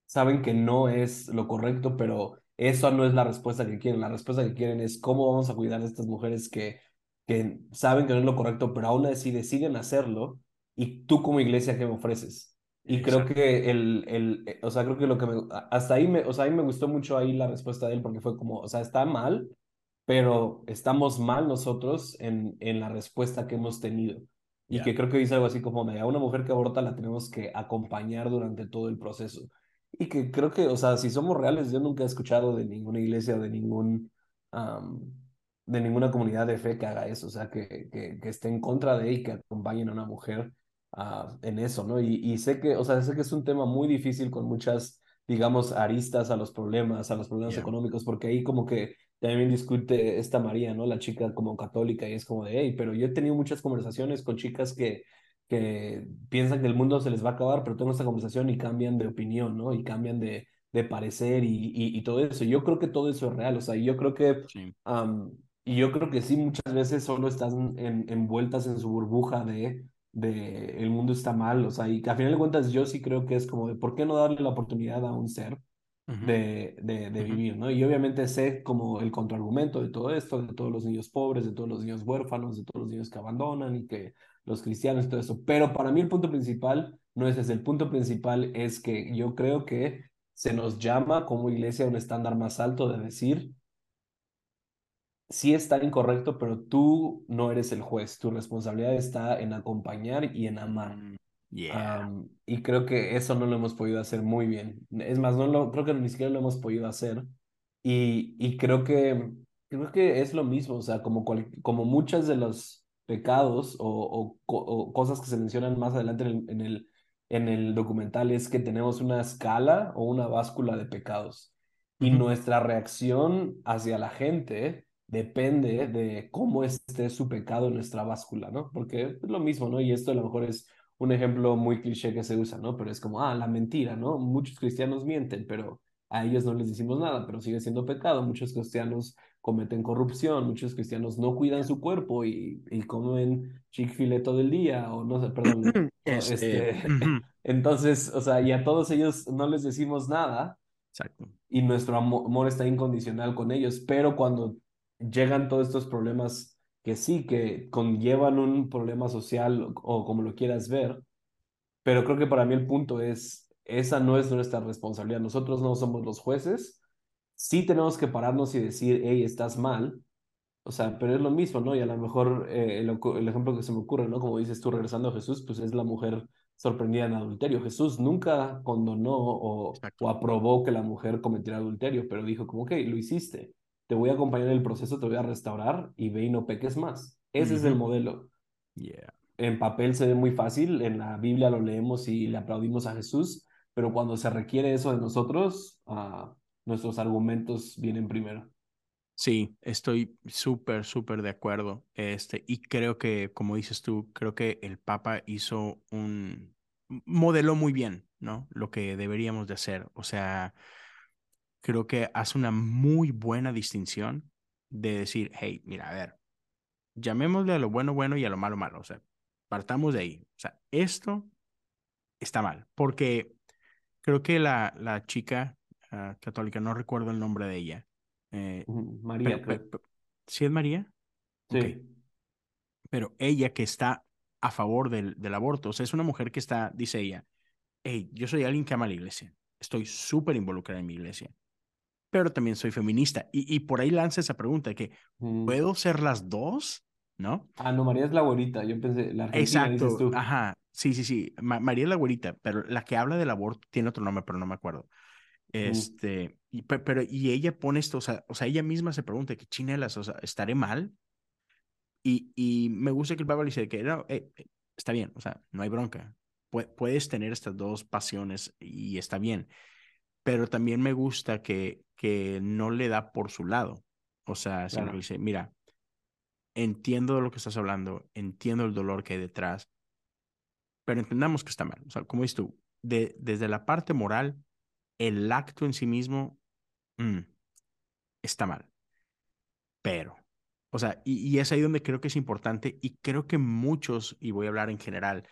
saben que no es lo correcto, pero eso no es la respuesta que quieren. La respuesta que quieren es cómo vamos a cuidar a estas mujeres que, que saben que no es lo correcto, pero aún así deciden hacerlo. Y tú como iglesia, ¿qué me ofreces? Y creo que el, el, eh, o sea, creo que lo que me, hasta ahí me, o sea, ahí me gustó mucho ahí la respuesta de él porque fue como, o sea, está mal, pero estamos mal nosotros en, en la respuesta que hemos tenido. Y que creo que dice algo así como, a una mujer que aborta la tenemos que acompañar durante todo el proceso. Y que creo que, o sea, si somos reales, yo nunca he escuchado de ninguna iglesia de ningún, de ninguna comunidad de fe que haga eso, o sea, que, que, que esté en contra de y que acompañen a una mujer uh, en eso, ¿no? Y, y sé que, o sea, sé que es un tema muy difícil con muchas, digamos, aristas a los problemas, a los problemas económicos, porque ahí como que también discute esta María, ¿no? La chica como católica y es como de, hey, pero yo he tenido muchas conversaciones con chicas que, que piensan que el mundo se les va a acabar, pero tengo esta conversación y cambian de opinión, ¿no? Y cambian de, de parecer y, y, todo eso. Yo creo que todo eso es real, o sea, yo creo que, y yo creo que sí, muchas veces solo están en, envueltas en su burbuja de, de el mundo está mal, o sea, y a final de cuentas yo sí creo que es como de, ¿por qué no darle la oportunidad a un ser? de, de, de vivir, ¿no? Y obviamente sé como el contraargumento de todo esto, de todos los niños pobres, de todos los niños huérfanos, de todos los niños que abandonan y que los cristianos y todo eso. Pero para mí el punto principal no es ese, el punto principal es que yo creo que se nos llama como iglesia a un estándar más alto de decir, sí está incorrecto, pero tú no eres el juez, tu responsabilidad está en acompañar y en amar. Mm y creo que eso no lo hemos podido hacer muy bien. Es más, no lo, creo que ni siquiera lo hemos podido hacer. Y, y creo, que, creo que es lo mismo, o sea, como, como muchos de los pecados o, o, cosas que se mencionan más adelante en el, en el, en el documental es que tenemos una escala o una báscula de pecados. Y nuestra reacción hacia la gente depende de cómo esté su pecado en nuestra báscula, ¿no? Porque es lo mismo, ¿no? Y esto a lo mejor es un ejemplo muy cliché que se usa, ¿no? Pero es como, ah, la mentira, ¿no? Muchos cristianos mienten, pero a ellos no les decimos nada, pero sigue siendo pecado. Muchos cristianos cometen corrupción, muchos cristianos no cuidan su cuerpo y, y comen chick-fil-a todo el día, o no sé, perdón. este, este entonces, o sea, y a todos ellos no les decimos nada. Exacto. Y nuestro amor está incondicional con ellos, pero cuando llegan todos estos problemas que sí, que conllevan un problema social o como lo quieras ver, pero creo que para mí el punto es, esa no es nuestra responsabilidad. Nosotros no somos los jueces. Sí tenemos que pararnos y decir, hey, estás mal. O sea, pero es lo mismo, ¿no? Y a lo mejor eh, el, ejemplo que se me ocurre, ¿no? Como dices tú, regresando a Jesús, pues es la mujer sorprendida en adulterio. Jesús nunca condonó o, o, aprobó que la mujer cometiera adulterio, pero dijo como, ok, lo hiciste, te voy a acompañar en el proceso, te voy a restaurar y ve y no peques más. Ese es el modelo. Yeah. En papel se ve muy fácil, en la Biblia lo leemos y le aplaudimos a Jesús, pero cuando se requiere eso de nosotros, uh, nuestros argumentos vienen primero. Sí, estoy súper, súper de acuerdo. Este, y creo que, como dices tú, creo que el Papa hizo un modeló muy bien, ¿no? Lo que deberíamos de hacer. O sea, creo que hace una muy buena distinción de decir, hey, mira, a ver, llamémosle a lo bueno bueno y a lo malo malo. O sea, partamos de ahí. O sea, esto está mal, porque creo que la, la chica uh, católica, no recuerdo el nombre de ella, eh, María. Pero, pero, ¿Sí es María? Sí. Okay. Pero ella que está a favor del, del, aborto, o sea, es una mujer que está, dice ella, hey, yo soy alguien que ama la iglesia, estoy súper involucrada en mi iglesia, pero también soy feminista. Y, y por ahí lanza esa pregunta, que mm. ¿puedo ser las dos? ¿No? Ah, no, María es la güerita, yo pensé, la Argentina Exacto, dices tú. ajá, sí, sí, sí, Ma María es la güerita, pero la que habla del aborto tiene otro nombre, pero no me acuerdo. Este, y, pero, y ella pone esto, o sea, o sea, ella misma se pregunta, ¿qué chinelas? O sea, ¿estaré mal? Y, y me gusta que el Pablo dice que no, eh, está bien, o sea, no hay bronca. puedes tener estas dos pasiones y está bien, pero también me gusta que, que no le da por su lado. O sea, sino Claro. que dice, mira, entiendo de lo que estás hablando, entiendo el dolor que hay detrás, pero entendamos que está mal. O sea, como dices tú, de, desde la parte moral, el acto en sí mismo mm, está mal. Pero, o sea, y, y, es ahí donde creo que es importante y creo que muchos, y voy a hablar en general,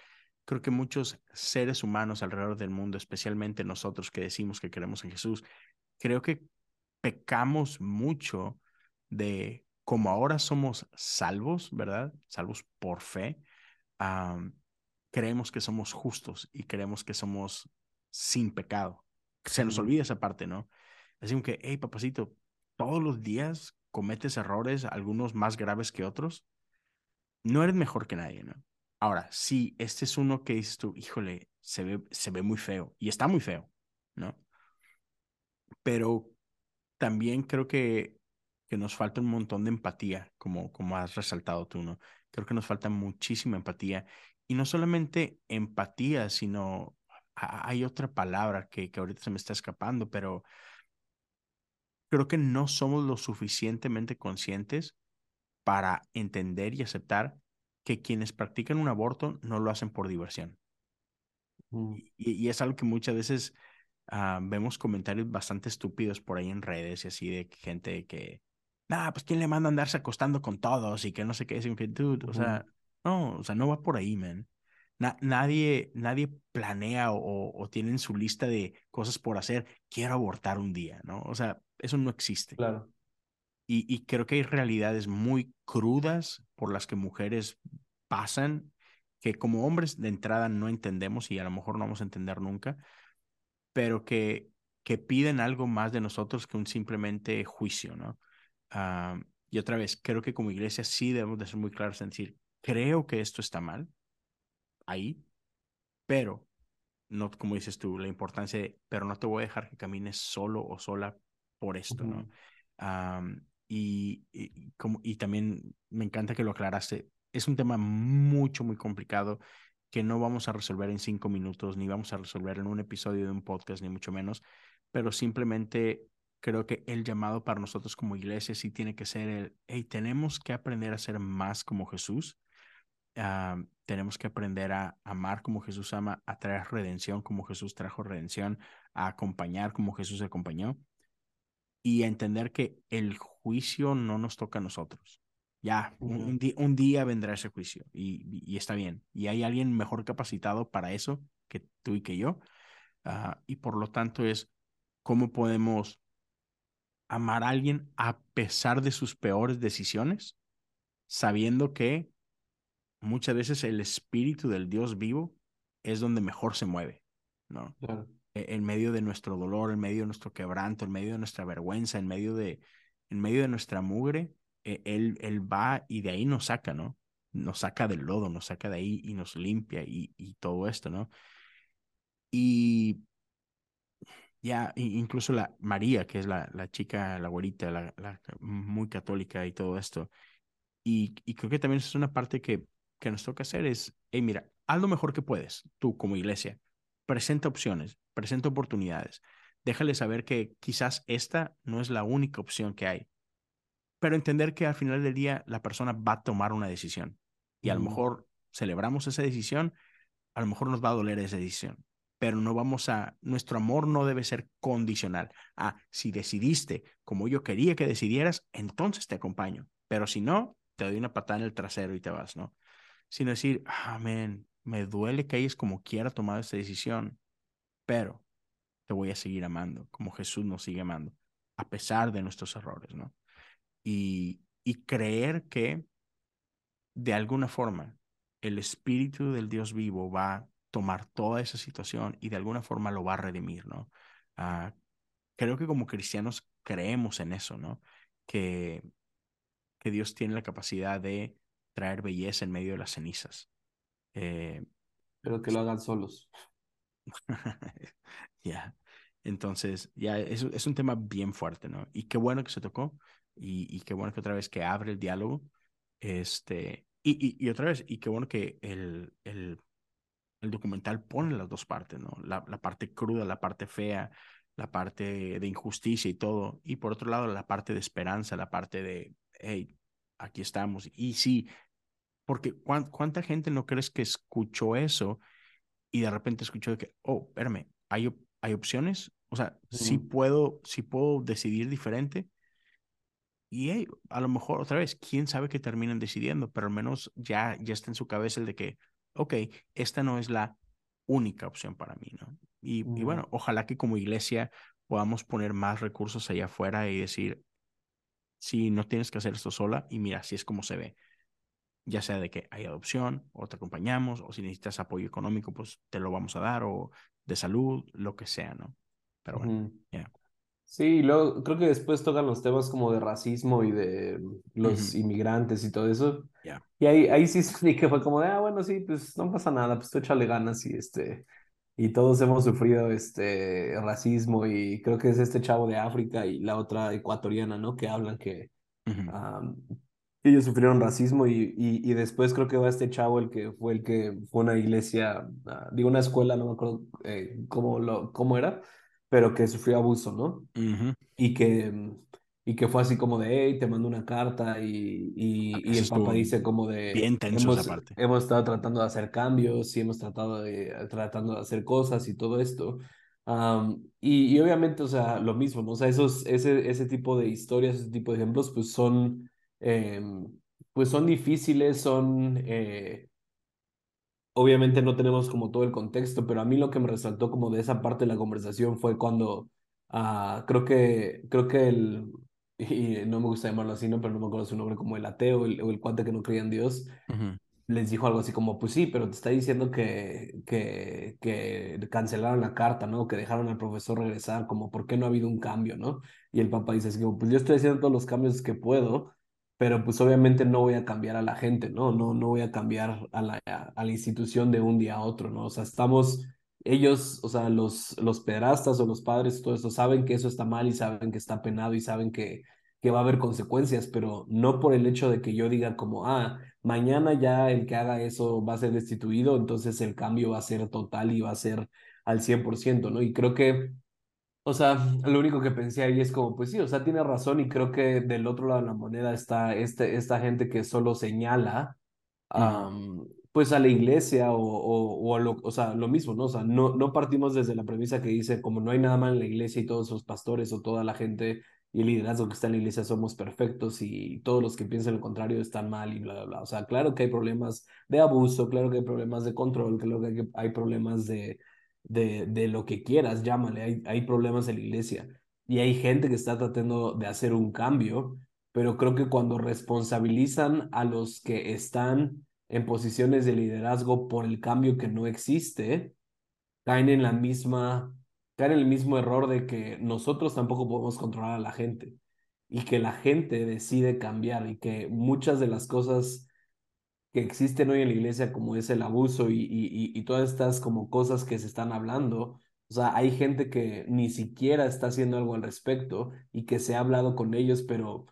creo que muchos seres humanos alrededor del mundo, especialmente nosotros que decimos que creemos en Jesús, creo que pecamos mucho de como ahora somos salvos, ¿verdad? Salvos por fe, um, creemos que somos justos y creemos que somos sin pecado. Se nos olvida esa parte, ¿no? Decimos que, hey, papacito, todos los días cometes errores, algunos más graves que otros. No eres mejor que nadie, ¿no? Ahora, sí, este es uno que dices tú, híjole, se ve, se ve muy feo y está muy feo, ¿no? Pero también creo que, que nos falta un montón de empatía, como, como has resaltado tú, ¿no? Creo que nos falta muchísima empatía. Y no solamente empatía, sino hay otra palabra que, que ahorita se me está escapando, pero creo que no somos lo suficientemente conscientes para entender y aceptar que quienes practican un aborto no lo hacen por diversión. Mm. Y, y, es algo que muchas veces uh, vemos comentarios bastante estúpidos por ahí en redes y así de gente que, nah, pues quién le manda a andarse acostando con todos y que no sé qué, es dude, o sea, no, o sea, no va por ahí, man. Na nadie, nadie planea o, o, tiene en su lista de cosas por hacer, quiero abortar un día, ¿no? O sea, eso no existe. Claro. Y, y creo que hay realidades muy crudas por las que mujeres pasan, que como hombres de entrada no entendemos y a lo mejor no vamos a entender nunca, pero que, que piden algo más de nosotros que un simplemente juicio, ¿no? Uh, y otra vez, creo que como iglesia sí debemos de ser muy claros en decir, creo que esto está mal, ahí, pero no, como dices tú, la importancia de, pero no te voy a dejar que camines solo o sola por esto, Uh -huh. ¿no? Um, y, como, y también me encanta que lo aclaraste. Es un tema mucho, muy complicado que no vamos a resolver en cinco minutos, ni vamos a resolver en un episodio de un podcast, ni mucho menos, pero simplemente creo que el llamado para nosotros como iglesia sí tiene que ser el, hey, tenemos que aprender a ser más como Jesús. Uh, tenemos que aprender a amar como Jesús ama, a traer redención como Jesús trajo redención, a acompañar como Jesús acompañó y entender que el juicio no nos toca a nosotros. Ya, un, un, día vendrá ese juicio y, y, está bien. Y hay alguien mejor capacitado para eso que tú y que yo. Uh, y por lo tanto es cómo podemos amar a alguien a pesar de sus peores decisiones, sabiendo que muchas veces el espíritu del Dios vivo es donde mejor se mueve, ¿no? Claro. En medio de nuestro dolor, en medio de nuestro quebranto, en medio de nuestra vergüenza, en medio de, en medio de nuestra mugre, eh, él, él va y de ahí nos saca, ¿no? nos saca del lodo, nos saca de ahí y nos limpia y, y todo esto, ¿no? Y ya, incluso la María, que es la, la chica, la abuelita, la, la, muy católica y todo esto. Y, y creo que también es una parte que, que nos toca hacer es, hey, mira, haz lo mejor que puedes, tú como iglesia. Presenta opciones, presenta oportunidades. Déjale saber que quizás esta no es la única opción que hay. Pero entender que al final del día la persona va a tomar una decisión. Y a lo mejor celebramos esa decisión, a lo mejor nos va a doler esa decisión pero no vamos a, nuestro amor no debe ser condicional. Ah, si decidiste como yo quería que decidieras, entonces te acompaño, pero si no, te doy una patada en el trasero y te vas, ¿no? Sino decir, amén, me duele que hayas como quiera tomado esta decisión, pero te voy a seguir amando, como Jesús nos sigue amando, a pesar de nuestros errores, ¿no? Y, y creer que de alguna forma el Espíritu del Dios vivo va tomar toda esa situación y de alguna forma lo va a redimir, ¿no? Ah, creo que como cristianos creemos en eso, ¿no? Que, que Dios tiene la capacidad de traer belleza en medio de las cenizas. Eh, Pero que lo hagan solos. ya. Entonces, ya es, es, un tema bien fuerte, ¿no? Y qué bueno que se tocó y, y qué bueno que otra vez que abre el diálogo. Este, y, y, y otra vez, y qué bueno que el, el el documental pone las dos partes, ¿no? La, la, parte cruda, la parte fea, la parte de injusticia y todo. Y por otro lado, la parte de esperanza, la parte de, hey, aquí estamos. Y sí, porque ¿cuánta gente no crees que escuchó eso y de repente escuchó que, oh, espérame, ¿hay, hay opciones? O sea, sí, puedo, sí puedo decidir diferente. Y hey, a lo mejor otra vez, quién sabe que terminen decidiendo, pero al menos ya, ya está en su cabeza el de que, ok, esta no es la única opción para mí, ¿no? Y, y bueno, ojalá que como iglesia podamos poner más recursos allá afuera y decir, sí, no tienes que hacer esto sola y mira, así es como se ve. Ya sea de que hay adopción o te acompañamos o si necesitas apoyo económico, pues te lo vamos a dar o de salud, lo que sea, ¿no? Pero bueno, ya. Sí, luego creo que después tocan los temas como de racismo y de los inmigrantes y todo eso. Y ahí, ahí sí que fue como de, ah, bueno, sí, pues no pasa nada, pues tú échale ganas y este, y todos hemos sufrido este racismo y creo que es este chavo de África y la otra ecuatoriana, ¿no? Que hablan que ellos sufrieron racismo y, y, y, después creo que va este chavo el que fue el que fue una iglesia, uh, digo una escuela, no me acuerdo eh, cómo, lo, cómo era pero que sufrió abuso, ¿no? Y que y que fue así como de, hey, te mando una carta y, y, y el papá dice como de, bien tenso hemos, esa parte. hemos estado tratando de hacer cambios y hemos tratado de, tratando de hacer cosas y todo esto. Um, y, y, obviamente, o sea, lo mismo, ¿no? O sea, esos, ese, ese tipo de historias, ese tipo de ejemplos, pues son, eh, pues son difíciles, son, eh, obviamente no tenemos como todo el contexto, pero a mí lo que me resaltó como de esa parte de la conversación fue cuando uh, creo que creo que el y no me gusta llamarlo así, ¿no? Pero no me acuerdo su nombre, como el ateo el, o el cuate que no creía en Dios, les dijo algo así como, pues sí, pero te está diciendo que, que, que cancelaron la carta, ¿no? Que dejaron al profesor regresar, como, ¿por qué no ha habido un cambio, ¿no? Y el papá dice así como, pues yo estoy haciendo todos los cambios que puedo, pero pues obviamente no voy a cambiar a la gente, ¿no? No, no voy a cambiar a la, a la institución de un día a otro, ¿no? O sea, estamos, ellos, o sea, los, los pedrastas o los padres, todo esto, saben que eso está mal y saben que está penado y saben que, que va a haber consecuencias, pero no por el hecho de que yo diga como, ah, mañana ya el que haga eso va a ser destituido, entonces el cambio va a ser total y va a ser al 100%, ¿no? Y creo que o sea, lo único que pensé ahí es como, pues sí, o sea, tiene razón y creo que del otro lado de la moneda está este, esta gente que solo señala, pues a la iglesia o, o, o, a lo, o sea, lo mismo, ¿no? O sea, no, no partimos desde la premisa que dice, como no hay nada mal en la iglesia y todos los pastores o toda la gente y el liderazgo que está en la iglesia somos perfectos y todos los que piensan lo contrario están mal y bla, bla, bla. O sea, claro que hay problemas de abuso, claro que hay problemas de control, claro que hay problemas de de, de lo que quieras, llámale, hay, hay problemas en la iglesia y hay gente que está tratando de hacer un cambio, pero creo que cuando responsabilizan a los que están en posiciones de liderazgo por el cambio que no existe, caen en la misma, caen en el mismo error de que nosotros tampoco podemos controlar a la gente y que la gente decide cambiar y que muchas de las cosas que existen hoy en la iglesia, como es el abuso y, y, y todas estas como cosas que se están hablando, o sea, hay gente que ni siquiera está haciendo algo al respecto y que se ha hablado con ellos, pero,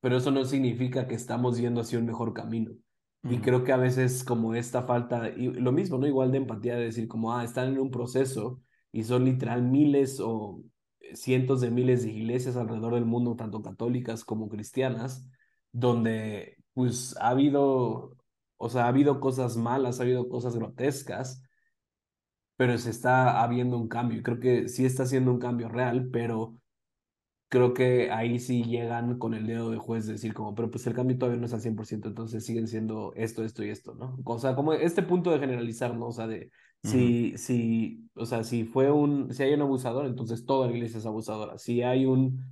pero eso no significa que estamos yendo hacia un mejor camino. Y creo que a veces como esta falta, y lo mismo, ¿no? Igual de empatía de decir como, ah, están en un proceso y son literal miles o cientos de miles de iglesias alrededor del mundo, tanto católicas como cristianas, donde pues ha habido, o sea, ha habido cosas malas, ha habido cosas grotescas, pero se está habiendo un cambio. Y creo que sí está haciendo un cambio real, pero creo que ahí sí llegan con el dedo de juez decir como, pero pues el cambio todavía no es al 100%, entonces siguen siendo esto, esto y esto, ¿no? O sea, como este punto de generalizar, ¿no? O sea, de si, si, o sea, si fue un, si hay un abusador, entonces toda la iglesia es abusadora. Si hay un,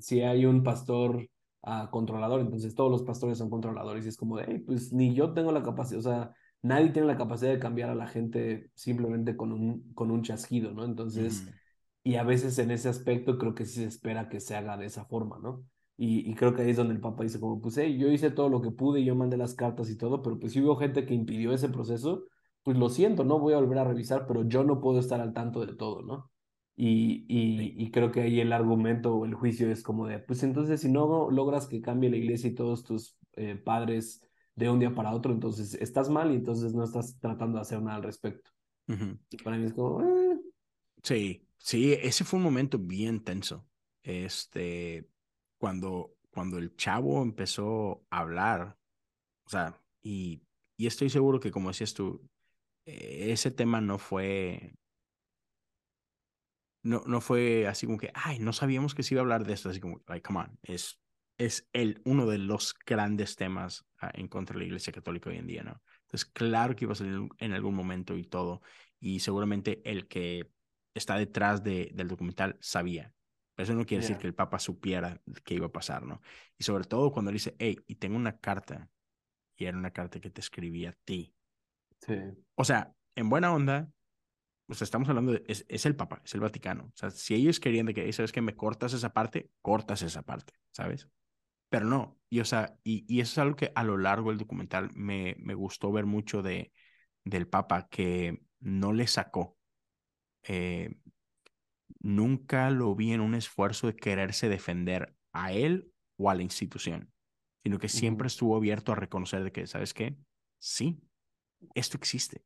si hay un pastor uh, controlador, entonces todos los pastores son controladores y es como de, hey, pues ni yo tengo la capacidad, o sea, nadie tiene la capacidad de cambiar a la gente simplemente con un, con un chasquido, ¿no? Entonces, y a veces en ese aspecto creo que sí se espera que se haga de esa forma, ¿no? Y, y creo que ahí es donde el Papa dice como, pues, hey, yo hice todo lo que pude, yo mandé las cartas y todo, pero pues si hubo gente que impidió ese proceso, pues lo siento, no voy a volver a revisar, pero yo no puedo estar al tanto de todo, ¿no? Y, y, y, creo que ahí el argumento o el juicio es como de, pues entonces si no logras que cambie la iglesia y todos tus eh, padres de un día para otro, entonces estás mal y entonces no estás tratando de hacer nada al respecto. Y para mí es como... Eh". Sí, sí, ese fue un momento bien tenso. Este, cuando, cuando el chavo empezó a hablar, o sea, y, y estoy seguro que como decías tú, eh, ese tema no fue no, no fue así como que, ay, no sabíamos que se iba a hablar de esto, así como, like, come on, es, es el, uno de los grandes temas ah, en contra de la Iglesia Católica hoy en día, ¿no? Entonces, claro que iba a salir en algún momento y todo, y seguramente el que está detrás de, del documental sabía. Pero eso no quiere decir que el Papa supiera qué iba a pasar, ¿no? Y sobre todo cuando dice, hey, y tengo una carta, y era una carta que te escribí a ti. Sí. O sea, en buena onda, o sea, estamos hablando de, es, es, el Papa, es el Vaticano. O sea, si ellos querían de que, ¿sabes que Me cortas esa parte, cortas esa parte, ¿sabes? Pero no, y o sea, y, y eso es algo que a lo largo del documental me, me gustó ver mucho de, del Papa, que no le sacó. Eh, nunca lo vi en un esfuerzo de quererse defender a él o a la institución, sino que siempre estuvo abierto a reconocer de que, ¿sabes qué? Sí, esto existe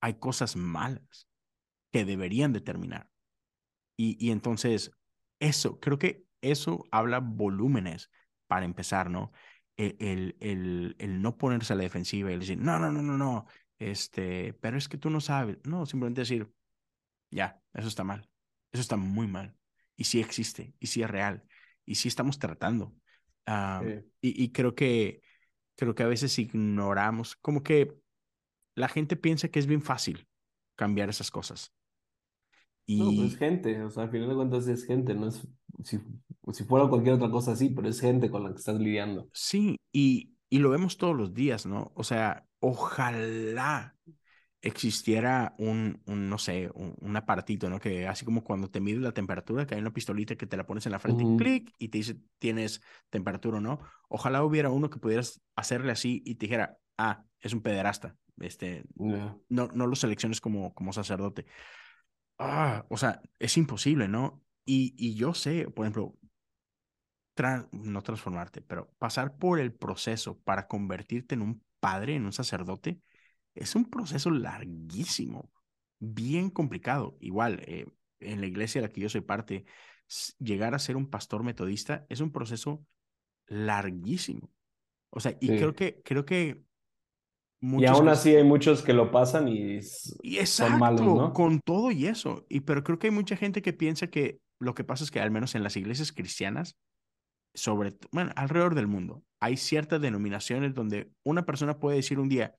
hay cosas malas que deberían determinar. Y, y entonces, eso, creo que eso habla volúmenes para empezar, ¿no? E, el, el, el, no ponerse a la defensiva y decir, no, no, no, no, no, este, pero es que tú no sabes. No, simplemente decir, ya, eso está mal, eso está muy mal. Y sí existe, y sí es real, y sí estamos tratando. y, y creo que, creo que a veces ignoramos, como que la gente piensa que es bien fácil cambiar esas cosas. Y... No, pues es gente, o sea, al final de cuentas es gente, no es, si, si fuera cualquier otra cosa así, pero es gente con la que estás lidiando. Sí, y, y lo vemos todos los días, ¿no? O sea, ojalá existiera un, un no sé, un, aparatito, ¿no? Que así como cuando te mide la temperatura, que hay una pistolita que te la pones en la frente y clic y te dice tienes temperatura o no. Ojalá hubiera uno que pudieras hacerle así y te dijera, ah, es un pederasta. Este, no, no lo selecciones como, como sacerdote. Ah, o sea, es imposible, ¿no? Y, y yo sé, por ejemplo, no transformarte, pero pasar por el proceso para convertirte en un padre, en un sacerdote, es un proceso larguísimo, bien complicado. Igual, eh, en la iglesia de la que yo soy parte, llegar a ser un pastor metodista es un proceso larguísimo. O sea, y creo que, creo que y aún así hay muchos que lo pasan y, son malos, ¿no? Con todo y eso. Y pero creo que hay mucha gente que piensa que lo que pasa es que al menos en las iglesias cristianas, sobre, bueno, alrededor del mundo, hay ciertas denominaciones donde una persona puede decir un día,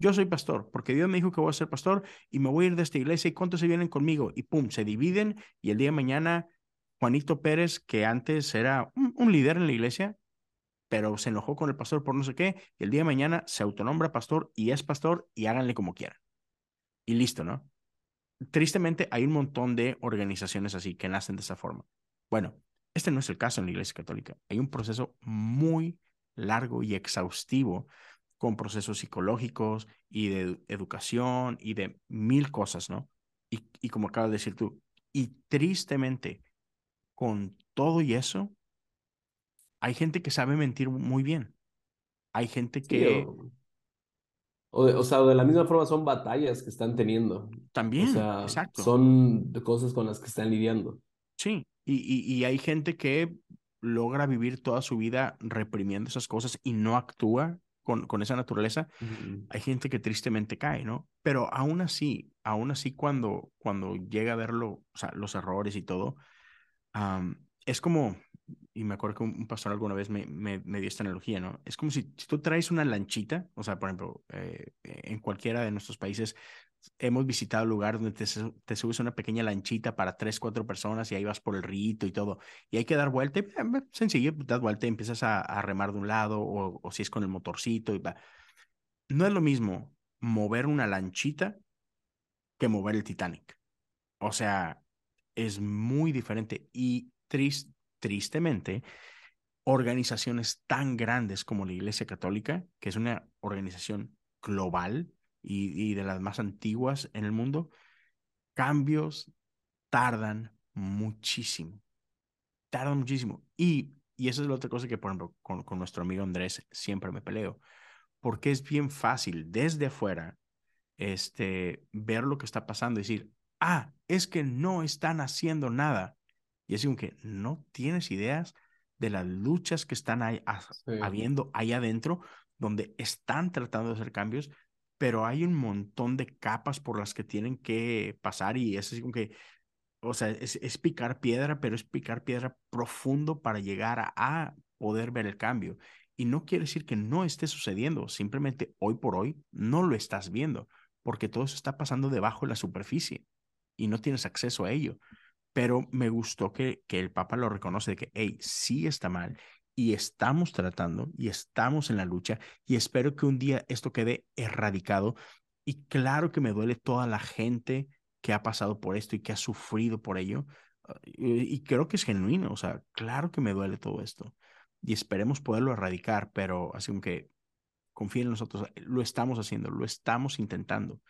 yo soy pastor, porque Dios me dijo que voy a ser pastor y me voy a ir de esta iglesia y cuántos se vienen conmigo y pum, se dividen y el día de mañana Juanito Pérez, que antes era un líder en la iglesia, pero se enojó con el pastor por no sé qué, y el día de mañana se autonombra pastor y es pastor y háganle como quieran. Y listo, ¿no? Tristemente hay un montón de organizaciones así que nacen de esa forma. Bueno, este no es el caso en la Iglesia Católica. Hay un proceso muy largo y exhaustivo con procesos psicológicos y de educación y de mil cosas, ¿no? Y, y como acabas de decir tú, y tristemente, con todo y eso, hay gente que sabe mentir muy bien. Hay gente que... o, o, sea, de la misma forma son batallas que están teniendo. También, o sea, exacto. Son cosas con las que están lidiando. Sí, y, y, y hay gente que logra vivir toda su vida reprimiendo esas cosas y no actúa con, con esa naturaleza, hay gente que tristemente cae, ¿no? Pero aún así, aún así cuando, cuando llega a verlo, o sea, los errores y todo, es como, y me acuerdo que un, pastor alguna vez me, me, me, dio esta analogía, ¿no? Es como si, si, tú traes una lanchita, o sea, por ejemplo, eh, en cualquiera de nuestros países hemos visitado lugares donde te, te, subes una pequeña lanchita para tres, cuatro personas y ahí vas por el rito y todo. Y hay que dar vuelta, y, eh, sencillo, das vuelta y empiezas a, a remar de un lado o, o, si es con el motorcito. Y va. No es lo mismo mover una lanchita que mover el Titanic. O sea, es muy diferente y triste tristemente, organizaciones tan grandes como la Iglesia Católica, que es una organización global y, de las más antiguas en el mundo, cambios tardan muchísimo. Tardan muchísimo. Y, y esa es la otra cosa que, por ejemplo, con, con nuestro amigo Andrés siempre me peleo, porque es bien fácil desde afuera este, ver lo que está pasando y decir, ah, es que no están haciendo nada. Y es como que no tienes ideas de las luchas que están ahí, habiendo ahí adentro, donde están tratando de hacer cambios, pero hay un montón de capas por las que tienen que pasar y es así como que, o sea, es, picar piedra, pero es picar piedra profundo para llegar a, a poder ver el cambio. Y no quiere decir que no esté sucediendo, simplemente hoy por hoy no lo estás viendo, porque todo eso está pasando debajo de la superficie y no tienes acceso a ello pero me gustó que, el Papa lo reconoce de que, hey, sí está mal y estamos tratando y estamos en la lucha y espero que un día esto quede erradicado. Y claro que me duele toda la gente que ha pasado por esto y que ha sufrido por ello. Ah, y, creo que es genuino, o sea, claro que me duele todo esto. Y esperemos poderlo erradicar, pero así que confíen en nosotros, lo estamos haciendo, lo estamos intentando.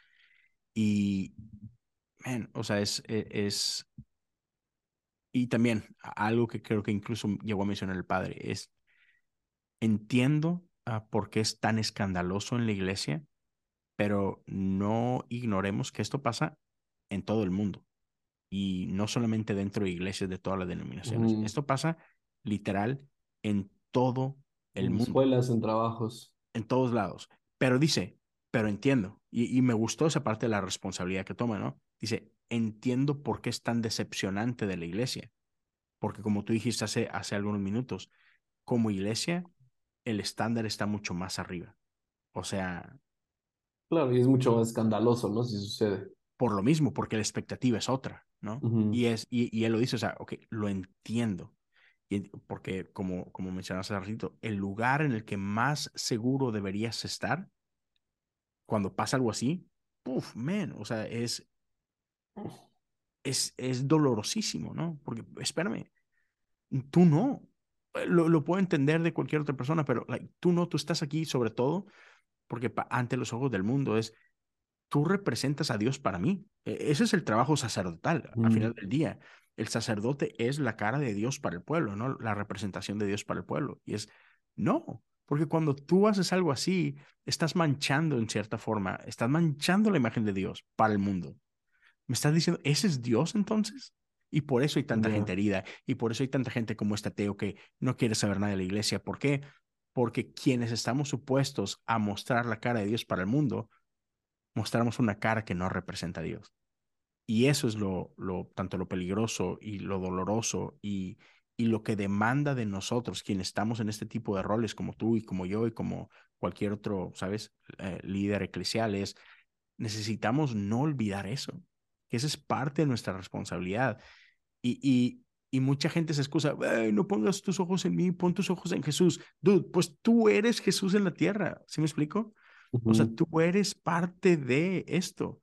Y, man, o sea, es, e, es, y también algo que creo que incluso llegó a mencionar el padre es, entiendo uh, por qué es tan escandaloso en la iglesia, pero no ignoremos que esto pasa en todo el mundo y no solamente dentro de iglesias de todas las denominaciones. Esto pasa literal en todo el en mundo. escuelas, en trabajos. En todos lados. Pero dice, pero entiendo, y, y, me gustó esa parte de la responsabilidad que toma, ¿no? Dice, entiendo por qué es tan decepcionante de la iglesia. Porque como tú dijiste hace, hace algunos minutos, como iglesia, el estándar está mucho más arriba. O sea... Claro, y es mucho más escandaloso, ¿no? Si sucede. Por lo mismo, porque la expectativa es otra, ¿no? y, es, y, y, él lo dice, o sea, ok, lo entiendo. Y, porque como, como mencionaste hace ratito, el lugar en el que más seguro deberías estar cuando pasa algo así, puff, man, o sea, es, es, es dolorosísimo, ¿no? Porque, espérame, tú no. Lo, lo puedo entender de cualquier otra persona, pero tú no, tú estás aquí sobre todo porque ante los ojos del mundo es, tú representas a Dios para mí. E, ese es el trabajo sacerdotal al final del día. El sacerdote es la cara de Dios para el pueblo, ¿no? La representación de Dios para el pueblo. Y es, no, porque cuando tú haces algo así, estás manchando en cierta forma, estás manchando la imagen de Dios para el mundo. ¿Me estás diciendo, ese es Dios entonces? Y por eso hay tanta gente herida, y por eso hay tanta gente como este ateo que no quiere saber nada de la iglesia. ¿Por qué? Porque quienes estamos supuestos a mostrar la cara de Dios para el mundo, mostramos una cara que no representa a Dios. Y eso es lo, lo tanto lo peligroso y lo doloroso y, y lo que demanda de nosotros, quienes estamos en este tipo de roles como tú y como yo y como cualquier otro, ¿sabes? Eh, líder eclesial es, necesitamos no olvidar eso que esa es parte de nuestra responsabilidad. Y, y, y mucha gente se excusa, no pongas tus ojos en mí, pon tus ojos en Jesús. Dude, pues tú eres Jesús en la tierra, ¿sí me explico? O sea, tú eres parte de esto.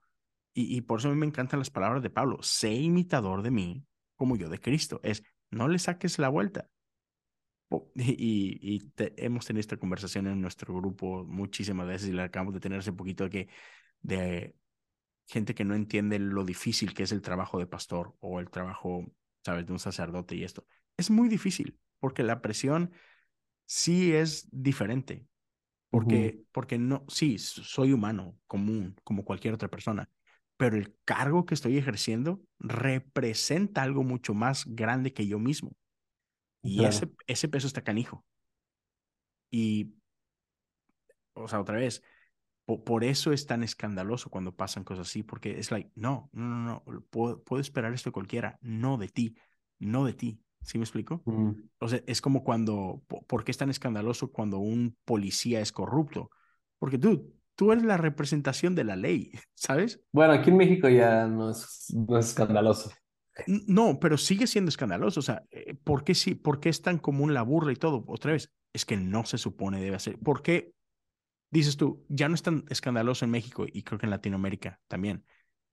Y, y por eso a mí me encantan las palabras de Pablo, sé imitador de mí como yo de Cristo. Es, no le saques la vuelta. y, hemos tenido esta conversación en nuestro grupo muchísimas veces y la acabamos de tener hace poquito de que de gente que no entiende lo difícil que es el trabajo de pastor o el trabajo, sabes, de un sacerdote y esto. Es muy difícil porque la presión sí es diferente. Porque, porque no, sí, soy humano, común, como cualquier otra persona, pero el cargo que estoy ejerciendo representa algo mucho más grande que yo mismo. Y ese, ese peso está canijo. Y, o sea, otra vez, por, eso es tan escandaloso cuando pasan cosas así, porque es like, no, no, no, no, puedo, puedo esperar esto de cualquiera, no de ti, no de ti. ¿Sí me explico? O sea, es como cuando, ¿por qué es tan escandaloso cuando un policía es corrupto? Porque tú, tú eres la representación de la ley, ¿sabes? Bueno, aquí en México ya no es, no es escandaloso. No, pero sigue siendo escandaloso. O sea, eh, ¿por qué, sí, ¿por qué es tan común la burla y todo? Otra vez, es que no se supone debe ser. ¿Por qué dices tú, ya no es tan escandaloso en México y creo que en Latinoamérica también?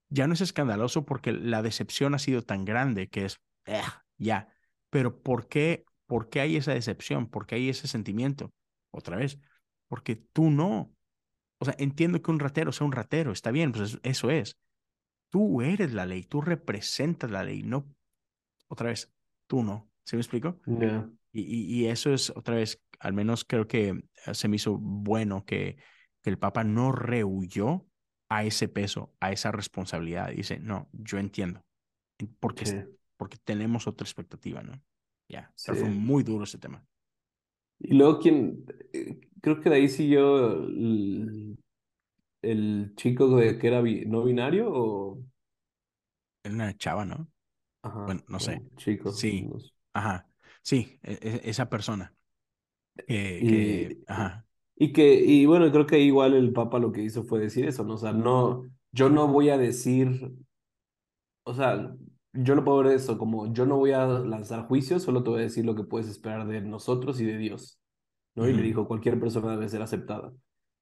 Ya no es escandaloso porque la decepción ha sido tan grande que es, ya. Pero ¿por qué, ¿por qué hay esa decepción? ¿Por qué hay ese sentimiento? Otra vez, porque tú no. O sea, entiendo que un ratero sea un ratero, está bien, pues eso es Tú eres la ley, tú representas la ley, no otra vez, tú no. ¿Se me explico? Y, y, eso es otra vez, al menos creo que se me hizo bueno que, que el Papa no rehuyó a ese peso, a esa responsabilidad. Dice, no, yo entiendo, porque, porque tenemos otra expectativa, ¿no? Ya, pero fue muy duro ese tema. Y luego, quien, eh, creo que de ahí siguió el, el chico de, que era no binario o... Era una chava, ¿no? Ajá. Bueno, no sé. Chico. Sí. Ajá. Sí, e, e, esa persona. Y, ajá. Y que, y bueno, creo que igual el Papa lo que hizo fue decir eso, ¿no? O sea, no, yo no voy a decir, o sea, yo no puedo ver eso como yo no voy a lanzar juicios, solo te voy a decir lo que puedes esperar de nosotros y de Dios, ¿no? Y le dijo, cualquier persona debe ser aceptada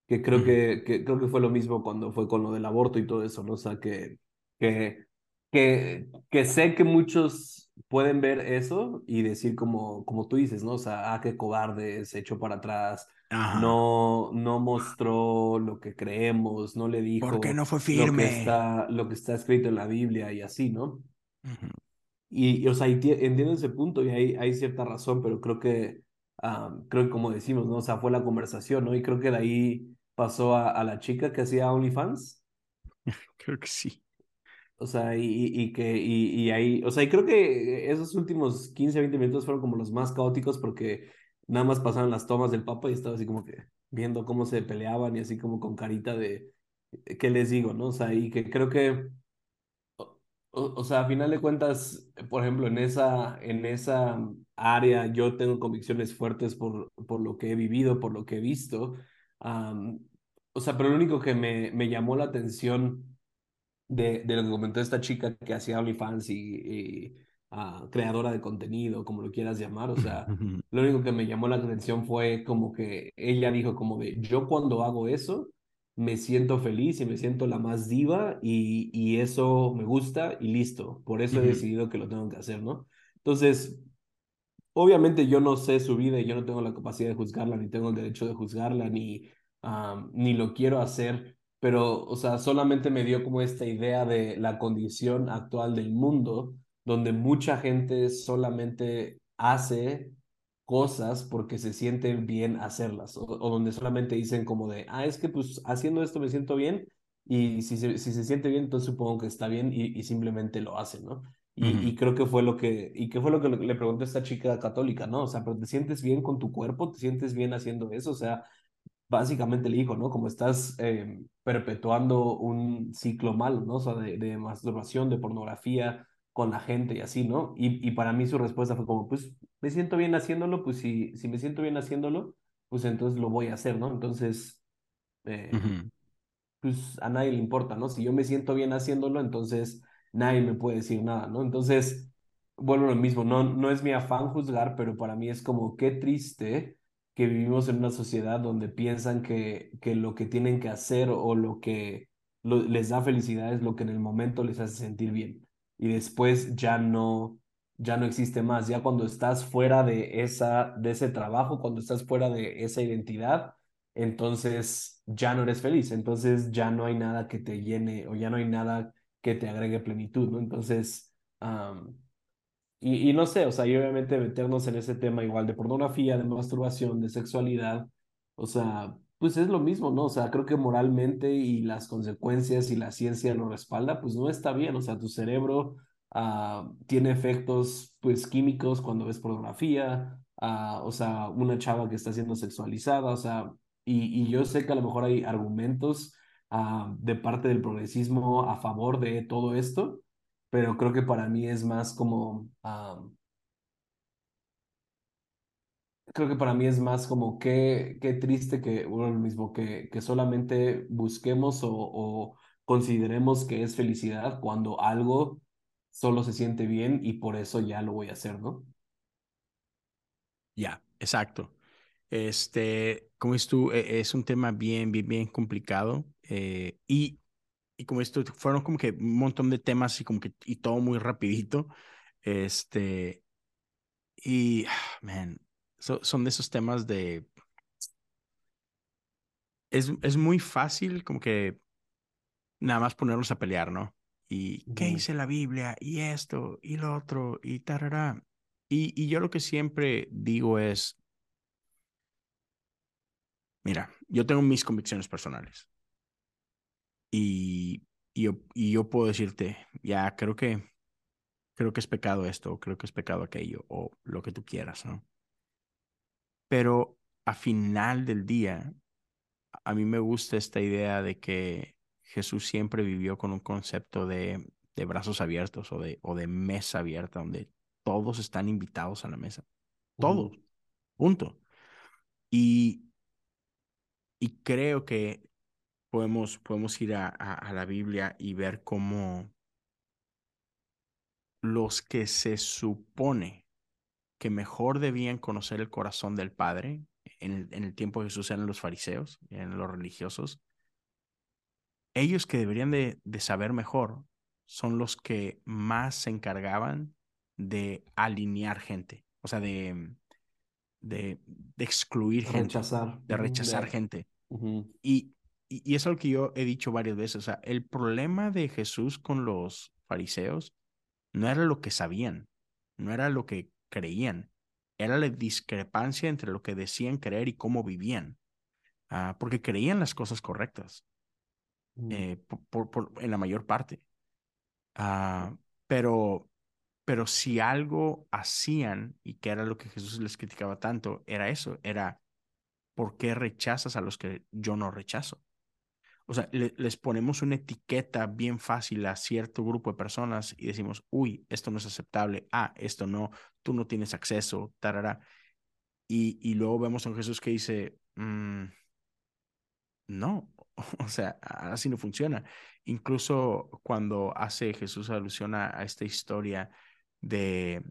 que creo que, que, creo que fue lo mismo cuando fue con lo del aborto y todo eso, ¿no? O sea, que, que, que, que sé que muchos pueden ver eso y decir como, como tú dices, ¿no? O sea, ah, qué cobarde, se echó para atrás, no, no mostró lo que creemos, no le dijo ¿Por qué no fue firme? Lo que está, lo que está escrito en la Biblia y así, ¿no? y, o sea, entiendo ese punto y hay, hay cierta razón, pero creo que, creo que como decimos, ¿no? O sea, fue la conversación, ¿no? Y creo que de ahí pasó a, a la chica que hacía OnlyFans. Creo que sí. O sea, y, y que, y, y, ahí, o sea, y creo que esos últimos 15, 20 minutos fueron como los más caóticos porque nada más pasaron las tomas del Papa y estaba así como que viendo cómo se peleaban y así como con carita de, ¿qué les digo, no? O sea, y que creo que, o, o sea, a final de cuentas, por ejemplo, en esa, en esa área yo tengo convicciones fuertes por, por lo que he vivido, por lo que he visto, o sea, pero lo único que me, me llamó la atención de, de, lo que comentó esta chica que hacía OnlyFans y, y ah, creadora de contenido, como lo quieras llamar, o sea, lo único que me llamó la atención fue como que ella dijo como de, yo cuando hago eso, me siento feliz y me siento la más diva y, y eso me gusta y listo, por eso he decidido que lo tengo que hacer, ¿no? Entonces, Obviamente yo no sé su vida y yo no tengo la capacidad de juzgarla, ni tengo el derecho de juzgarla, ni, ni lo quiero hacer, pero, o sea, solamente me dio como esta idea de la condición actual del mundo, donde mucha gente solamente hace cosas porque se sienten bien hacerlas, o, donde solamente dicen como de, ah, es que pues haciendo esto me siento bien, y si se, si se siente bien, entonces supongo que está bien y, y simplemente lo hacen, ¿no? Y, creo que fue lo que, y qué fue lo que le pregunté a esta chica católica, ¿no? O sea, pero te sientes bien con tu cuerpo, te sientes bien haciendo eso, o sea, básicamente le dijo, ¿no? Como estás eh, perpetuando un ciclo malo, ¿no? O sea, de, de, masturbación, de pornografía con la gente y así, ¿no? Y, y para mí su respuesta fue como, pues, me siento bien haciéndolo, pues si, si me siento bien haciéndolo, pues entonces lo voy a hacer, ¿no? Entonces, eh, pues a nadie le importa, ¿no? Si yo me siento bien haciéndolo, entonces nadie me puede decir nada, ¿no? Entonces, vuelvo a lo mismo, no, no es mi afán juzgar, pero para mí es como qué triste que vivimos en una sociedad donde piensan que, que lo que tienen que hacer o lo que les da felicidad es lo que en el momento les hace sentir bien. Y después ya no, ya no existe más. Ya cuando estás fuera de, esa, de ese trabajo, cuando estás fuera de esa identidad, entonces ya no eres feliz, entonces ya no hay nada que te llene o ya no hay nada que te agregue plenitud. Entonces, y, y no sé, o sea, y obviamente meternos en ese tema igual de pornografía, de masturbación, de sexualidad, o sea, pues es lo mismo, ¿no? O sea, creo que moralmente y las consecuencias y la ciencia lo respalda, pues no está bien, o sea, tu cerebro uh, tiene efectos, pues, químicos cuando ves pornografía, uh, o sea, una chava que está siendo sexualizada, o sea, y, y yo sé que a lo mejor hay argumentos uh, de parte del progresismo a favor de todo esto, pero creo que para mí es más como creo que para mí es más como qué, qué triste que, bueno, lo mismo, que, que solamente busquemos o, o consideremos que es felicidad cuando algo solo se siente bien y por eso ya lo voy a hacer, ¿no? Ya, exacto. Este, como es tú, e, es un tema bien, bien, bien complicado eh, y, y como esto, fueron como que un montón de temas y como que, y todo muy rapidito. Este, y, man, son de esos temas de... Es, es muy fácil como que nada más ponernos a pelear, ¿no? Y qué dice la Biblia, y esto, y lo otro, y tarará. Y, y yo lo que siempre digo es, mira, yo tengo mis convicciones personales. Y, y, yo, y yo puedo decirte, ya creo que, creo que es pecado esto, creo que es pecado aquello, o lo que tú quieras, ¿no? Pero a final del día, a mí me gusta esta idea de que Jesús siempre vivió con un concepto de, de brazos abiertos o de, o de mesa abierta, donde todos están invitados a la mesa. Todos. Punto. Y, y creo que podemos, podemos ir a, a, la Biblia y ver cómo los que se supone que mejor debían conocer el corazón del Padre, en el, en el tiempo de Jesús eran los fariseos, eran los religiosos, ellos que deberían de, de saber mejor son los que más se encargaban de alinear gente, o sea, de, de, de excluir gente, rechazar. de rechazar gente. y, y, y, es algo que yo he dicho varias veces, o sea, el problema de Jesús con los fariseos no era lo que sabían, no era lo que creían. Era la discrepancia entre lo que decían creer y cómo vivían. Uh, porque creían las cosas correctas. Mm. Eh, por, por, en la mayor parte. Uh, pero, pero si algo hacían, y que era lo que Jesús les criticaba tanto, era eso, era, ¿por qué rechazas a los que yo no rechazo? O sea, les ponemos una etiqueta bien fácil a cierto grupo de personas y decimos, uy, esto no es aceptable, ah, esto no, tú no tienes acceso, tarara. Y, y luego vemos a un Jesús que dice, mm, no, o sea, así no funciona. Incluso cuando hace Jesús alusión a, esta historia de,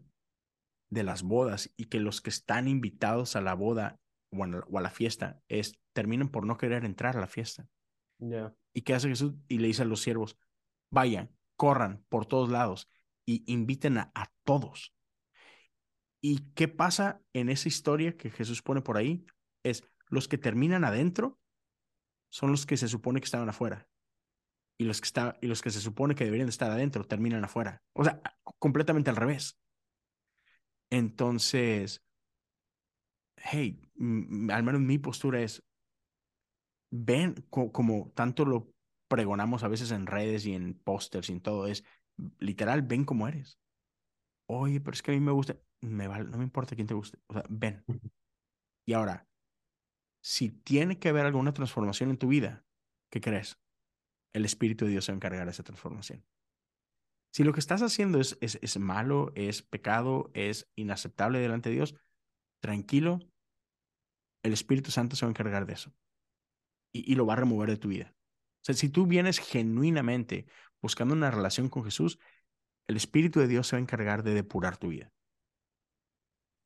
de las bodas y que los que están invitados a la boda o a, o a la fiesta es, terminan por no querer entrar a la fiesta. ¿Y qué hace Jesús? Y le dice a los siervos, vayan, corran por todos lados y inviten a, a todos. ¿Y qué pasa en esa historia que Jesús pone por ahí? Es los que terminan adentro son los que se supone que estaban afuera. Y los que, está, y los que se supone que deberían estar adentro terminan afuera. O sea, completamente al revés. Entonces, hey, al menos mi postura es, ven como tanto lo pregonamos a veces en redes y en pósters y en todo, es literal, ven como eres. Oye, pero es que a mí me gusta, me vale, no me importa quién te guste, o sea, ven. Y ahora, si tiene que haber alguna transformación en tu vida, ¿qué crees? El Espíritu de Dios se va a encargar de esa transformación. Si lo que estás haciendo es, es, es malo, es pecado, es inaceptable delante de Dios, tranquilo, el Espíritu Santo se va a encargar de eso y, lo va a remover de tu vida. O sea, si tú vienes genuinamente buscando una relación con Jesús, el Espíritu de Dios se va a encargar de depurar tu vida.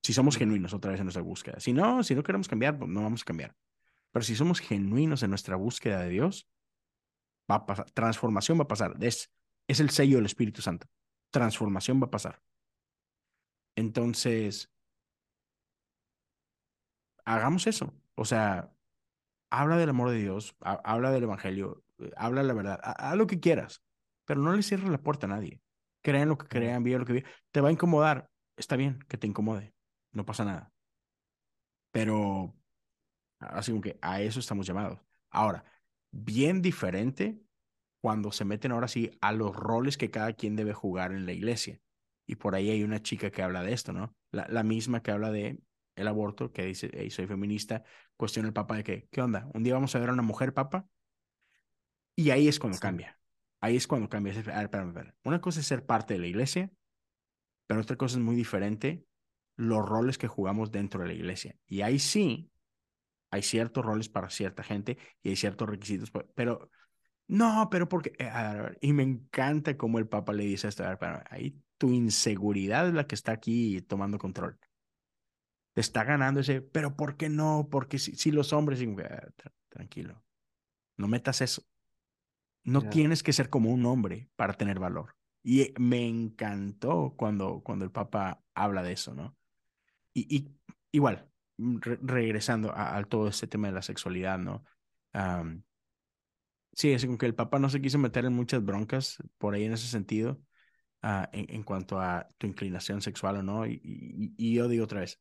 Si somos genuinos otra vez en nuestra búsqueda. Si no, si no queremos cambiar, pues no vamos a cambiar. Pero si somos genuinos en nuestra búsqueda de Dios, va a pasar, transformación va a pasar. Es, es el sello del Espíritu Santo. Transformación va a pasar. Entonces, hagamos eso. O sea, habla del amor de Dios, habla del Evangelio, eh, habla la verdad, haz lo que quieras, pero no le cierres la puerta a nadie. Crean lo que crean, vivan lo que vivan. Te va a incomodar, está bien que te incomode, no pasa nada. Pero así como que a eso estamos llamados. Ahora, bien diferente cuando se meten ahora sí a los roles que cada quien debe jugar en la iglesia. Y por ahí hay una chica que habla de esto, ¿no? La, la misma que habla de el aborto, que dice, hey, soy feminista, cuestiona el Papa de que, ¿qué onda? ¿Un día vamos a ver a una mujer Papa? Y ahí es cuando cambia. Ahí es cuando cambia. A ver, Una cosa es ser parte de la iglesia, pero otra cosa es muy diferente los roles que jugamos dentro de la iglesia. Y ahí sí, hay ciertos roles para cierta gente y hay ciertos requisitos, pero no, pero porque, eh, y me encanta cómo el Papa le dice esto, a ver, ahí tu inseguridad es la que está aquí tomando control está ganando ese, pero ¿por qué no? Porque si, si los hombres, tranquilo, no metas eso. No tienes que ser como un hombre para tener valor. Y me encantó cuando, cuando el Papa habla de eso, ¿no? Y, y igual, mm, regresando a, todo este tema de la sexualidad, ¿no? sí, es como que el Papa no se quiso meter en muchas broncas por ahí en ese sentido, ah, en, en, cuanto a tu inclinación sexual o no. Y, y, y yo digo otra vez,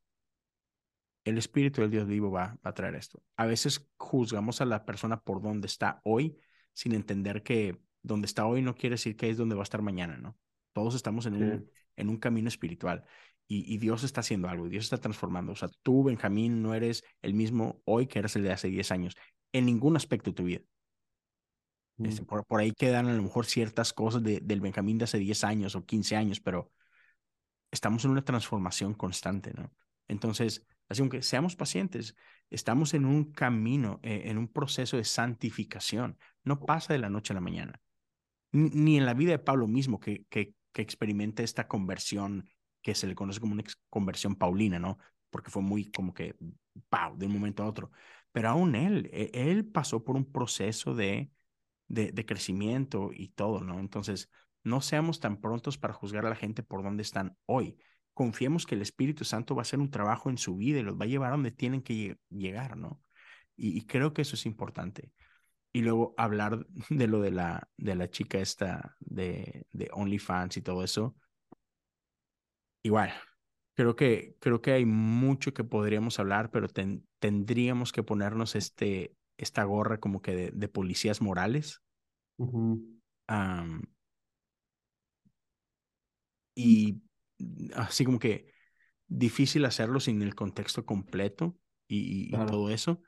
el Espíritu del Dios vivo va, a traer esto. A veces juzgamos a la persona por donde está hoy sin entender que donde está hoy no quiere decir que es donde va a estar mañana, ¿no? Todos estamos en, un, en un camino espiritual y, y, Dios está haciendo algo, Dios está transformando. O sea, tú, Benjamín, no eres el mismo hoy que eres el de hace 10 años, en ningún aspecto de tu vida. Este, por, por, ahí quedan a lo mejor ciertas cosas de, del Benjamín de hace 10 años o 15 años, pero estamos en una transformación constante, ¿no? Entonces, Así que seamos pacientes, estamos en un camino, eh, en un proceso de santificación. No pasa de la noche a la mañana. Ni, en la vida de Pablo mismo, que, que, que experimenta esta conversión que se le conoce como una conversión paulina, ¿no? Porque fue muy como que, ¡pau!, de un momento a otro. Pero aún él, e, él pasó por un proceso de, de, de crecimiento y todo, ¿no? Entonces, no seamos tan prontos para juzgar a la gente por dónde están hoy confiemos que el Espíritu Santo va a hacer un trabajo en su vida y los va a llevar a donde tienen que llegar, ¿no? Y, creo que eso es importante. Y luego hablar de lo de la, de la chica esta de, de OnlyFans y todo eso. Igual, creo que, creo que hay mucho que podríamos hablar, pero tendríamos que ponernos este, esta gorra como que de, policías morales. y así como que difícil hacerlo sin el contexto completo y, todo eso.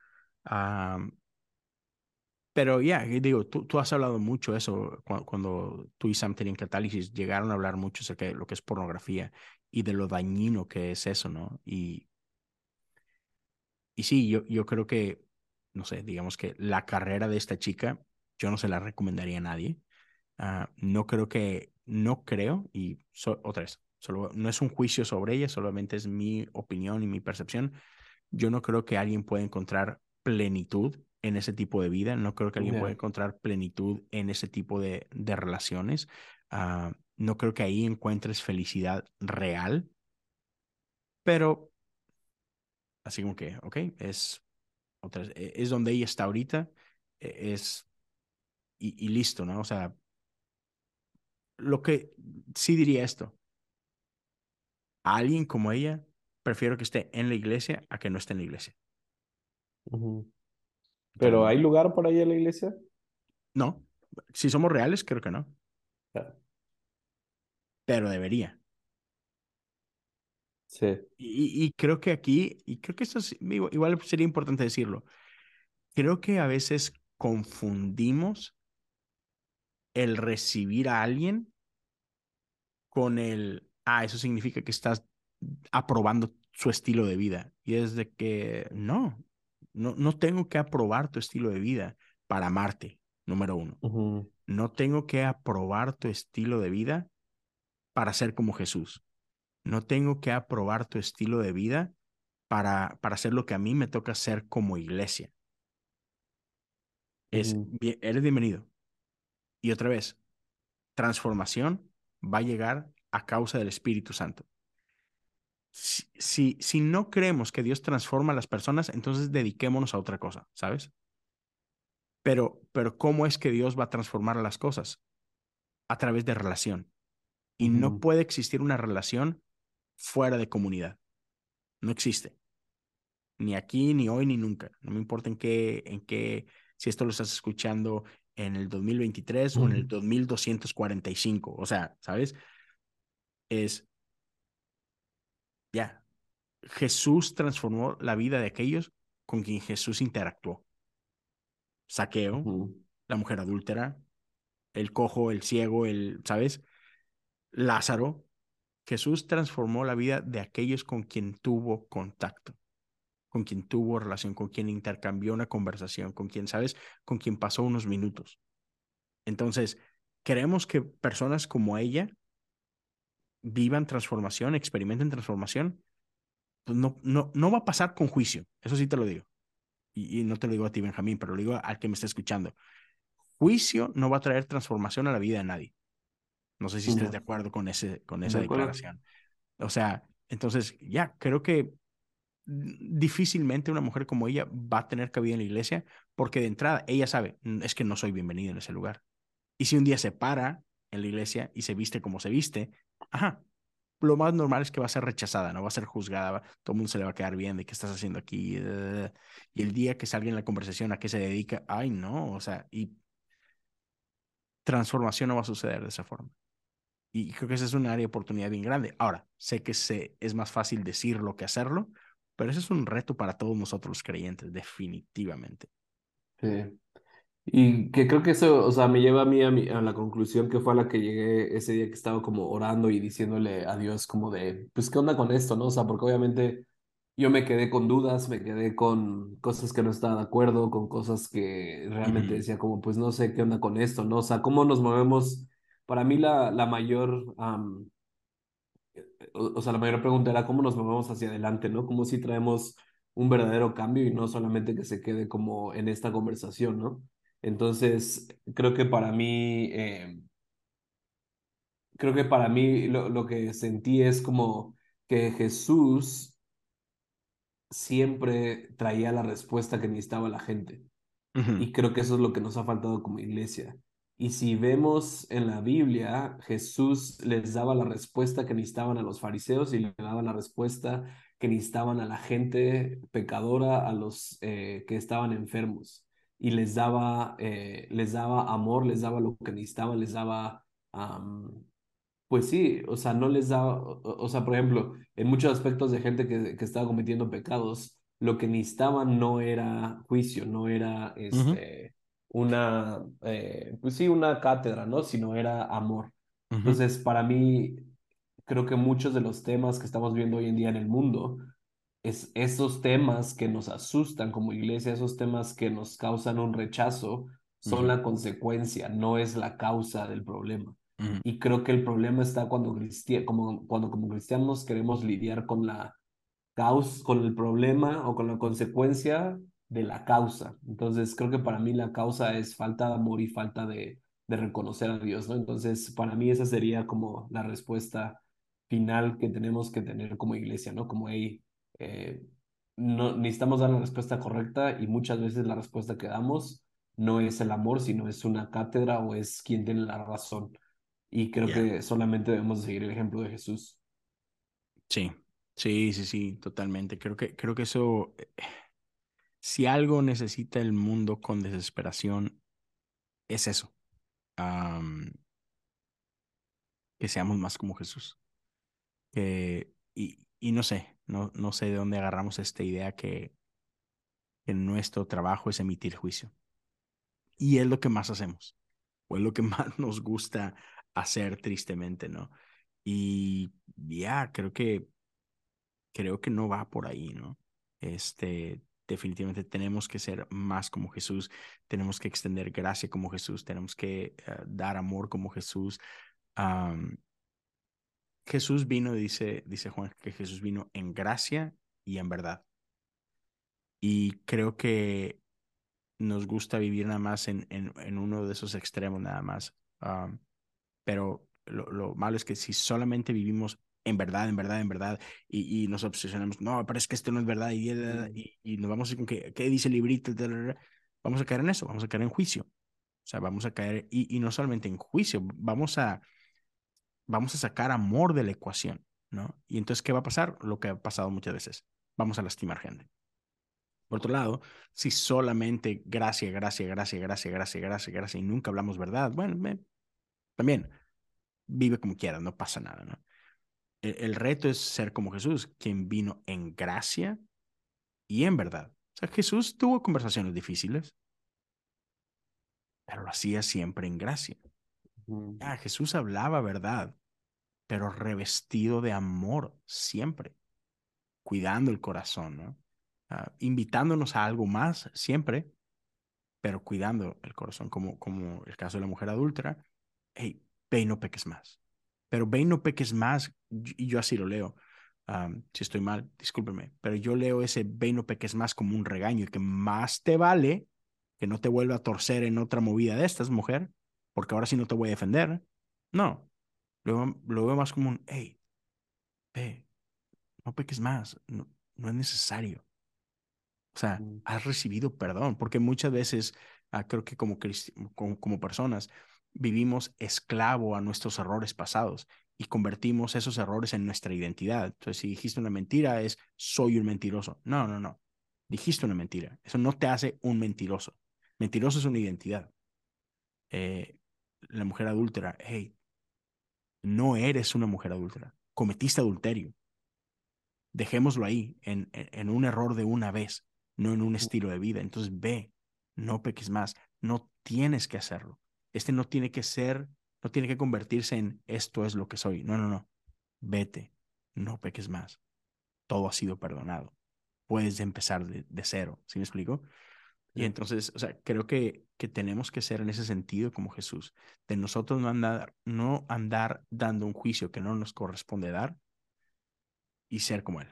pero ya, digo, tú, tú has hablado mucho eso cuando, tú y Sam tenían catálisis, llegaron a hablar mucho acerca de lo que es pornografía y de lo dañino que es eso, ¿no? Y, y sí, yo, yo creo que, no sé, digamos que la carrera de esta chica, yo no se la recomendaría a nadie. Ah, no creo que, no creo, y otra vez, Solo, no es un juicio sobre ella, solamente es mi opinión y mi percepción. Yo no creo que alguien pueda encontrar plenitud en ese tipo de vida. No creo que alguien pueda encontrar plenitud en ese tipo de, de relaciones. Ah, no creo que ahí encuentres felicidad real. Pero, así como que, ok, es, otra, e, es donde ella está ahorita. E, es, y, y listo, ¿no? O sea, lo que sí diría esto a alguien como ella, prefiero que esté en la iglesia a que no esté en la iglesia. ¿Pero hay lugar por ahí en la iglesia? No. Si somos reales, creo que no. Pero debería. Sí. Y, y, creo que aquí, y creo que esto es, igual sería importante decirlo, creo que a veces confundimos el recibir a alguien con el ah, eso significa que estás aprobando su estilo de vida. Y es de que no, no, no tengo que aprobar tu estilo de vida para amarte, número uno. No tengo que aprobar tu estilo de vida para ser como Jesús. No tengo que aprobar tu estilo de vida para, para hacer lo que a mí me toca hacer como iglesia. Es, eres bienvenido. Y otra vez, transformación va a llegar a causa del Espíritu Santo. Si, si, si no creemos que Dios transforma a las personas, entonces dediquémonos a otra cosa, ¿sabes? Pero, pero ¿cómo es que Dios va a transformar las cosas? A través de relación. Y no puede existir una relación fuera de comunidad. No existe. Ni aquí, ni hoy, ni nunca. No me importa en qué, en qué, si esto lo estás escuchando en el 2023 o en el ujú, 2245. O sea, ¿sabes? Es, ya, Jesús transformó la vida de aquellos con quien Jesús interactuó. Saqueo, la mujer adúltera, el cojo, el ciego, el, ¿sabes? Lázaro. Jesús transformó la vida de aquellos con quien tuvo contacto, con quien tuvo relación, con quien intercambió una conversación, con quien, ¿sabes? Con quien pasó unos minutos. Entonces, queremos que personas como ella vivan transformación, experimenten transformación. Pues no, no, no va a pasar con juicio, eso sí te lo digo. Y, y no te lo digo a ti, Benjamín, pero lo digo al que me está escuchando. Juicio no va a traer transformación a la vida de nadie. No sé si estés de acuerdo con, ese, con esa ¿De acuerdo? declaración. O sea, entonces ya, creo que difícilmente una mujer como ella va a tener cabida en la iglesia porque de entrada ella sabe, "Mm, es que no soy bienvenido en ese lugar. Y si un día se para en la iglesia y se viste como se viste, ajá, lo más normal es que va a ser rechazada, no va a ser juzgada, todo el mundo se le va a quedar bien de qué estás haciendo aquí. Y el día que salga en la conversación a qué se dedica, ay no, o sea, y transformación no va a suceder de esa forma. Y creo que esa es un área de oportunidad bien grande. Ahora, sé que se, es más fácil decirlo que hacerlo, pero ese es un reto para todos nosotros creyentes, definitivamente. Sí. Y que creo que eso, o sea, me lleva a mí a, mi- a la conclusión que fue a la que llegué ese día que estaba como orando y diciéndole a Dios como de, pues, ¿qué onda con esto, no? O sea, porque obviamente yo me quedé con dudas, me quedé con cosas que no estaba de acuerdo, con cosas que realmente decía como, pues, no sé qué onda con esto, ¿no? O sea, ¿cómo nos movemos? Para mí la, la mayor, o sea, la mayor pregunta era cómo nos movemos hacia adelante, ¿no? Como si traemos un verdadero cambio y no solamente que se quede como en esta conversación, ¿no? Entonces, creo que para mí, eh, creo que para mí lo, lo que sentí es como que Jesús siempre traía la respuesta que necesitaba la gente. Y creo que eso es lo que nos ha faltado como iglesia. Y si vemos en la Biblia, Jesús les daba la respuesta que necesitaban a los fariseos y le daba la respuesta que necesitaban a la gente pecadora, a los eh, que estaban enfermos. Y les daba, eh, les daba amor, les daba lo que necesitaban, les daba pues sí, o sea, no les da, o, o sea, por ejemplo, en muchos aspectos de gente que, que estaba cometiendo pecados, lo que necesitaban no era juicio, no era este, una, eh, pues sí, una cátedra, ¿no? Sino era amor. ujú, Entonces, para mí, creo que muchos de los temas que estamos viendo hoy en día en el mundo es esos temas que nos asustan como iglesia, esos temas que nos causan un rechazo, son la consecuencia, no es la causa del problema. Y creo que el problema está cuando, cristi- como, cuando como cristianos queremos lidiar con la causa, con el problema o con la consecuencia de la causa. Entonces, creo que para mí la causa es falta de amor y falta de, de reconocer a Dios, ¿no? Entonces, para mí esa sería como la respuesta final que tenemos que tener como iglesia, ¿no? Como, hey, eh, no, necesitamos dar la respuesta correcta y muchas veces la respuesta que damos no es el amor, sino es una cátedra o es quien tiene la razón. Y creo que solamente debemos seguir el ejemplo de Jesús. Sí, sí, sí, sí, totalmente. Creo que, creo que eso, eh, si algo necesita el mundo con desesperación, es eso. que seamos más como Jesús. Y, y no sé, no, no sé de dónde agarramos esta idea que, que nuestro trabajo es emitir juicio. Y es lo que más hacemos, o es lo que más nos gusta hacer tristemente, ¿no? Y ya, creo que, creo que no va por ahí, ¿no? Este, definitivamente tenemos que ser más como Jesús, tenemos que extender gracia como Jesús, tenemos que eh, dar amor como Jesús. Jesús vino, dice, dice Juan, que Jesús vino en gracia y en verdad. Y creo que nos gusta vivir nada más en, en, en uno de esos extremos, nada más. Um, pero lo, lo malo es que si solamente vivimos en verdad, en verdad, en verdad, y, y nos obsesionamos, no, pero es que esto no es verdad, y, y, y nos vamos a con que, ¿qué dice el librito? Vamos a caer en eso, vamos a caer en juicio. O sea, vamos a caer, y, y no solamente en juicio, vamos a, vamos a sacar amor de la ecuación, ¿no? Y entonces, ¿qué va a pasar? Lo que ha pasado muchas veces, vamos a lastimar gente. Por otro lado, si solamente gracia, gracia, gracia, gracia, gracia, gracia, gracia, y nunca hablamos verdad, bueno, me, también vive como quiera, no pasa nada, ¿no? El, el, reto es ser como Jesús, quien vino en gracia y en verdad. O sea, Jesús tuvo conversaciones difíciles, pero lo hacía siempre en gracia. Ah, Jesús hablaba verdad, pero revestido de amor siempre, cuidando el corazón, ¿no? Uh, invitándonos a algo más siempre, pero cuidando el corazón, como, como el caso de la mujer adúltera. Hey, ve y no peques más. Pero ve y no peques más, y yo así lo leo. Um, si estoy mal, discúlpeme, pero yo leo ese ve y no peques más como un regaño y que más te vale que no te vuelva a torcer en otra movida de estas, mujer, porque ahora sí no te voy a defender. No, lo, lo veo más como un, hey, ve, no peques más, no, no es necesario. O sea, Mm. has recibido perdón, porque muchas veces uh, creo que como, como, como, personas vivimos esclavo a nuestros errores pasados y convertimos esos errores en nuestra identidad. Entonces, si dijiste una mentira, es soy un mentiroso. No, no, no. Dijiste una mentira. Eso no te hace un mentiroso. Mentiroso es una identidad. Eh, la mujer adúltera, hey, no eres una mujer adúltera. Cometiste adulterio. Dejémoslo ahí, en, en, un error de una vez, no en un estilo de vida. Entonces, ve, no peques más. No tienes que hacerlo. Este no tiene que ser, no tiene que convertirse en esto es lo que soy. No, no, no. Vete, no peques más. Todo ha sido perdonado. Puedes empezar de, de cero. ¿Sí me explico? Y entonces, o sea, creo que, que tenemos que ser en ese sentido como Jesús, de nosotros no andar, no andar dando un juicio que no nos corresponde dar y ser como Él.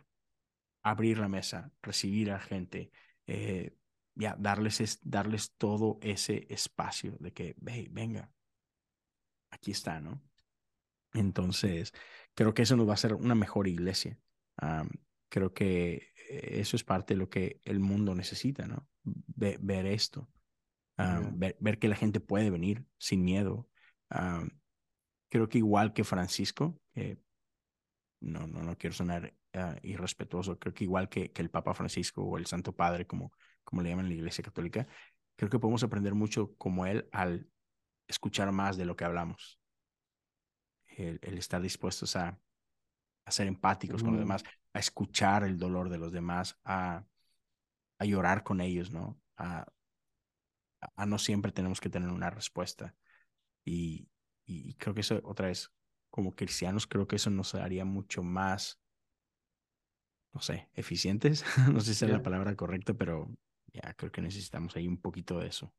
Abrir la mesa, recibir a gente, eh, ya, darles, es, darles todo ese espacio de que, hey, venga, aquí está, ¿no? Entonces, creo que eso nos va a hacer una mejor iglesia. Um, creo que eso es parte de lo que el mundo necesita, ¿no? Ver, ver esto, um, yeah. ver, ver, que la gente puede venir sin miedo. Um, creo que igual que Francisco, eh, no, no, no quiero sonar uh, irrespetuoso, creo que igual que, que, el Papa Francisco o el Santo Padre, como, como le llaman en la Iglesia Católica, creo que podemos aprender mucho como él al escuchar más de lo que hablamos. El, el estar dispuestos a, a ser empáticos mm. con los demás, a escuchar el dolor de los demás, a, a llorar con ellos, ¿no? A, a, no siempre tenemos que tener una respuesta. Y, y, creo que eso, otra vez, como cristianos, creo que eso nos haría mucho más, no sé, eficientes. no sé si es la palabra correcta, pero ya creo que necesitamos ahí un poquito de eso.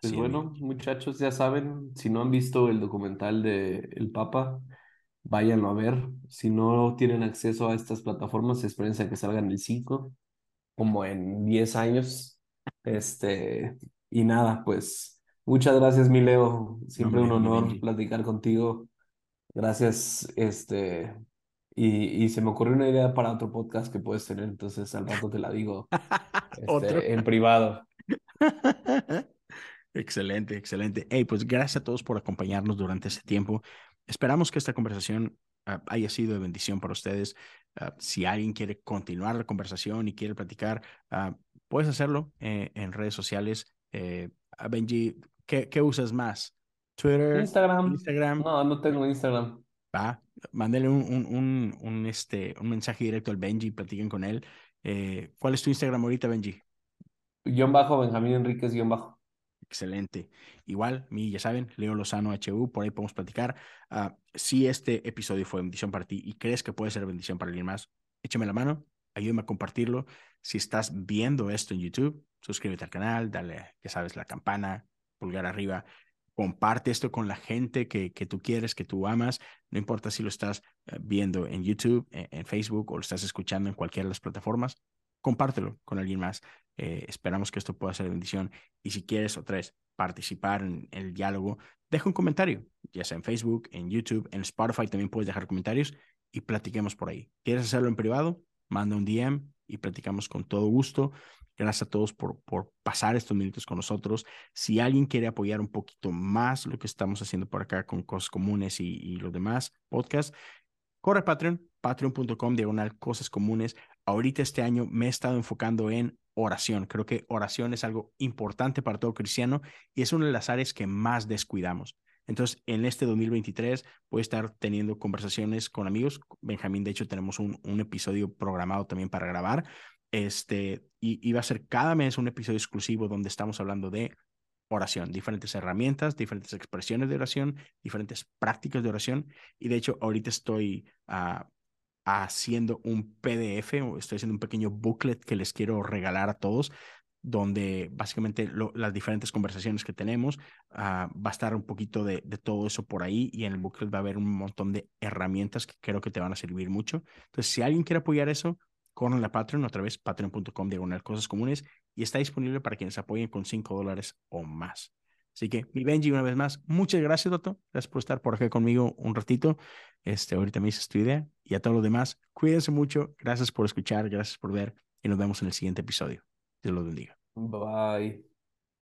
Pues bueno, muchachos, ya saben, si no han visto el documental de El Papa, váyanlo a ver. Si no tienen acceso a estas plataformas, espérense a que salgan el 5, como en 10 años. Este, y nada, pues muchas gracias, mi Leo. Siempre no, un honor platicar contigo. Gracias, este, y, y, se me ocurrió una idea para otro podcast que puedes tener, entonces al rato te la digo este, en privado. Excelente, excelente. Hey, pues gracias a todos por acompañarnos durante este tiempo. Esperamos que esta conversación uh, haya sido de bendición para ustedes. Uh, si alguien quiere continuar la conversación y quiere platicar, uh, puedes hacerlo eh, en redes sociales. Eh, Benji, ¿qué, ¿qué, usas más? Twitter, Instagram. Instagram. No, no tengo Instagram. Va, mándale un, un, un, un, este, un mensaje directo al Benji, platiquen con él. Eh, ¿Cuál es tu Instagram ahorita, Benji? Guión bajo, Benjamín Enríquez, guion bajo. Excelente. Igual, mi, ya saben, Leo Lozano HU, por ahí podemos platicar. Uh, si este episodio fue bendición para ti y crees que puede ser bendición para alguien más, échame la mano, ayúdame a compartirlo. Si estás viendo esto en YouTube, suscríbete al canal, dale, ya sabes, la campana, pulgar arriba. Comparte esto con la gente que, que tú quieres, que tú amas. No importa si lo estás viendo en YouTube, en, en Facebook o lo estás escuchando en cualquiera de las plataformas compártelo con alguien más. Eh, esperamos que esto pueda ser bendición. Y si quieres, otra vez, participar en el diálogo, deja un comentario, ya sea en Facebook, en YouTube, en Spotify también puedes dejar comentarios y platiquemos por ahí. ¿Quieres hacerlo en privado? Manda un DM y platicamos con todo gusto. Gracias a todos por, por pasar estos minutos con nosotros. Si alguien quiere apoyar un poquito más lo que estamos haciendo por acá con Cosas Comunes y, y los demás podcasts, corre a Patreon, patreon.com, diagonal Cosas Comunes. Ahorita este año me he estado enfocando en oración. Creo que oración es algo importante para todo cristiano y es una de las áreas que más descuidamos. Entonces, en este 2023 voy a estar teniendo conversaciones con amigos. Benjamín, de hecho, tenemos un, un episodio programado también para grabar. Este, y, y va a ser cada mes un episodio exclusivo donde estamos hablando de oración, diferentes herramientas, diferentes expresiones de oración, diferentes prácticas de oración. Y de hecho, ahorita estoy uh, haciendo un PDF, estoy haciendo un pequeño booklet que les quiero regalar a todos, donde básicamente las diferentes conversaciones que tenemos, uh, va a estar un poquito de, de, todo eso por ahí y en el booklet va a haber un montón de herramientas que creo que te van a servir mucho. Entonces, si alguien quiere apoyar eso, corran la Patreon, otra vez patreon.com diagonal cosas comunes y está disponible para quienes apoyen con 5 dólares o más. Así que, mi Benji, una vez más, muchas gracias, Doto. Gracias por estar por acá conmigo un ratito. Este, ahorita me dices tu idea. Y a todos los demás, cuídense mucho. Gracias por escuchar, gracias por ver. Y nos vemos en el siguiente episodio. Dios los bendiga. Bye.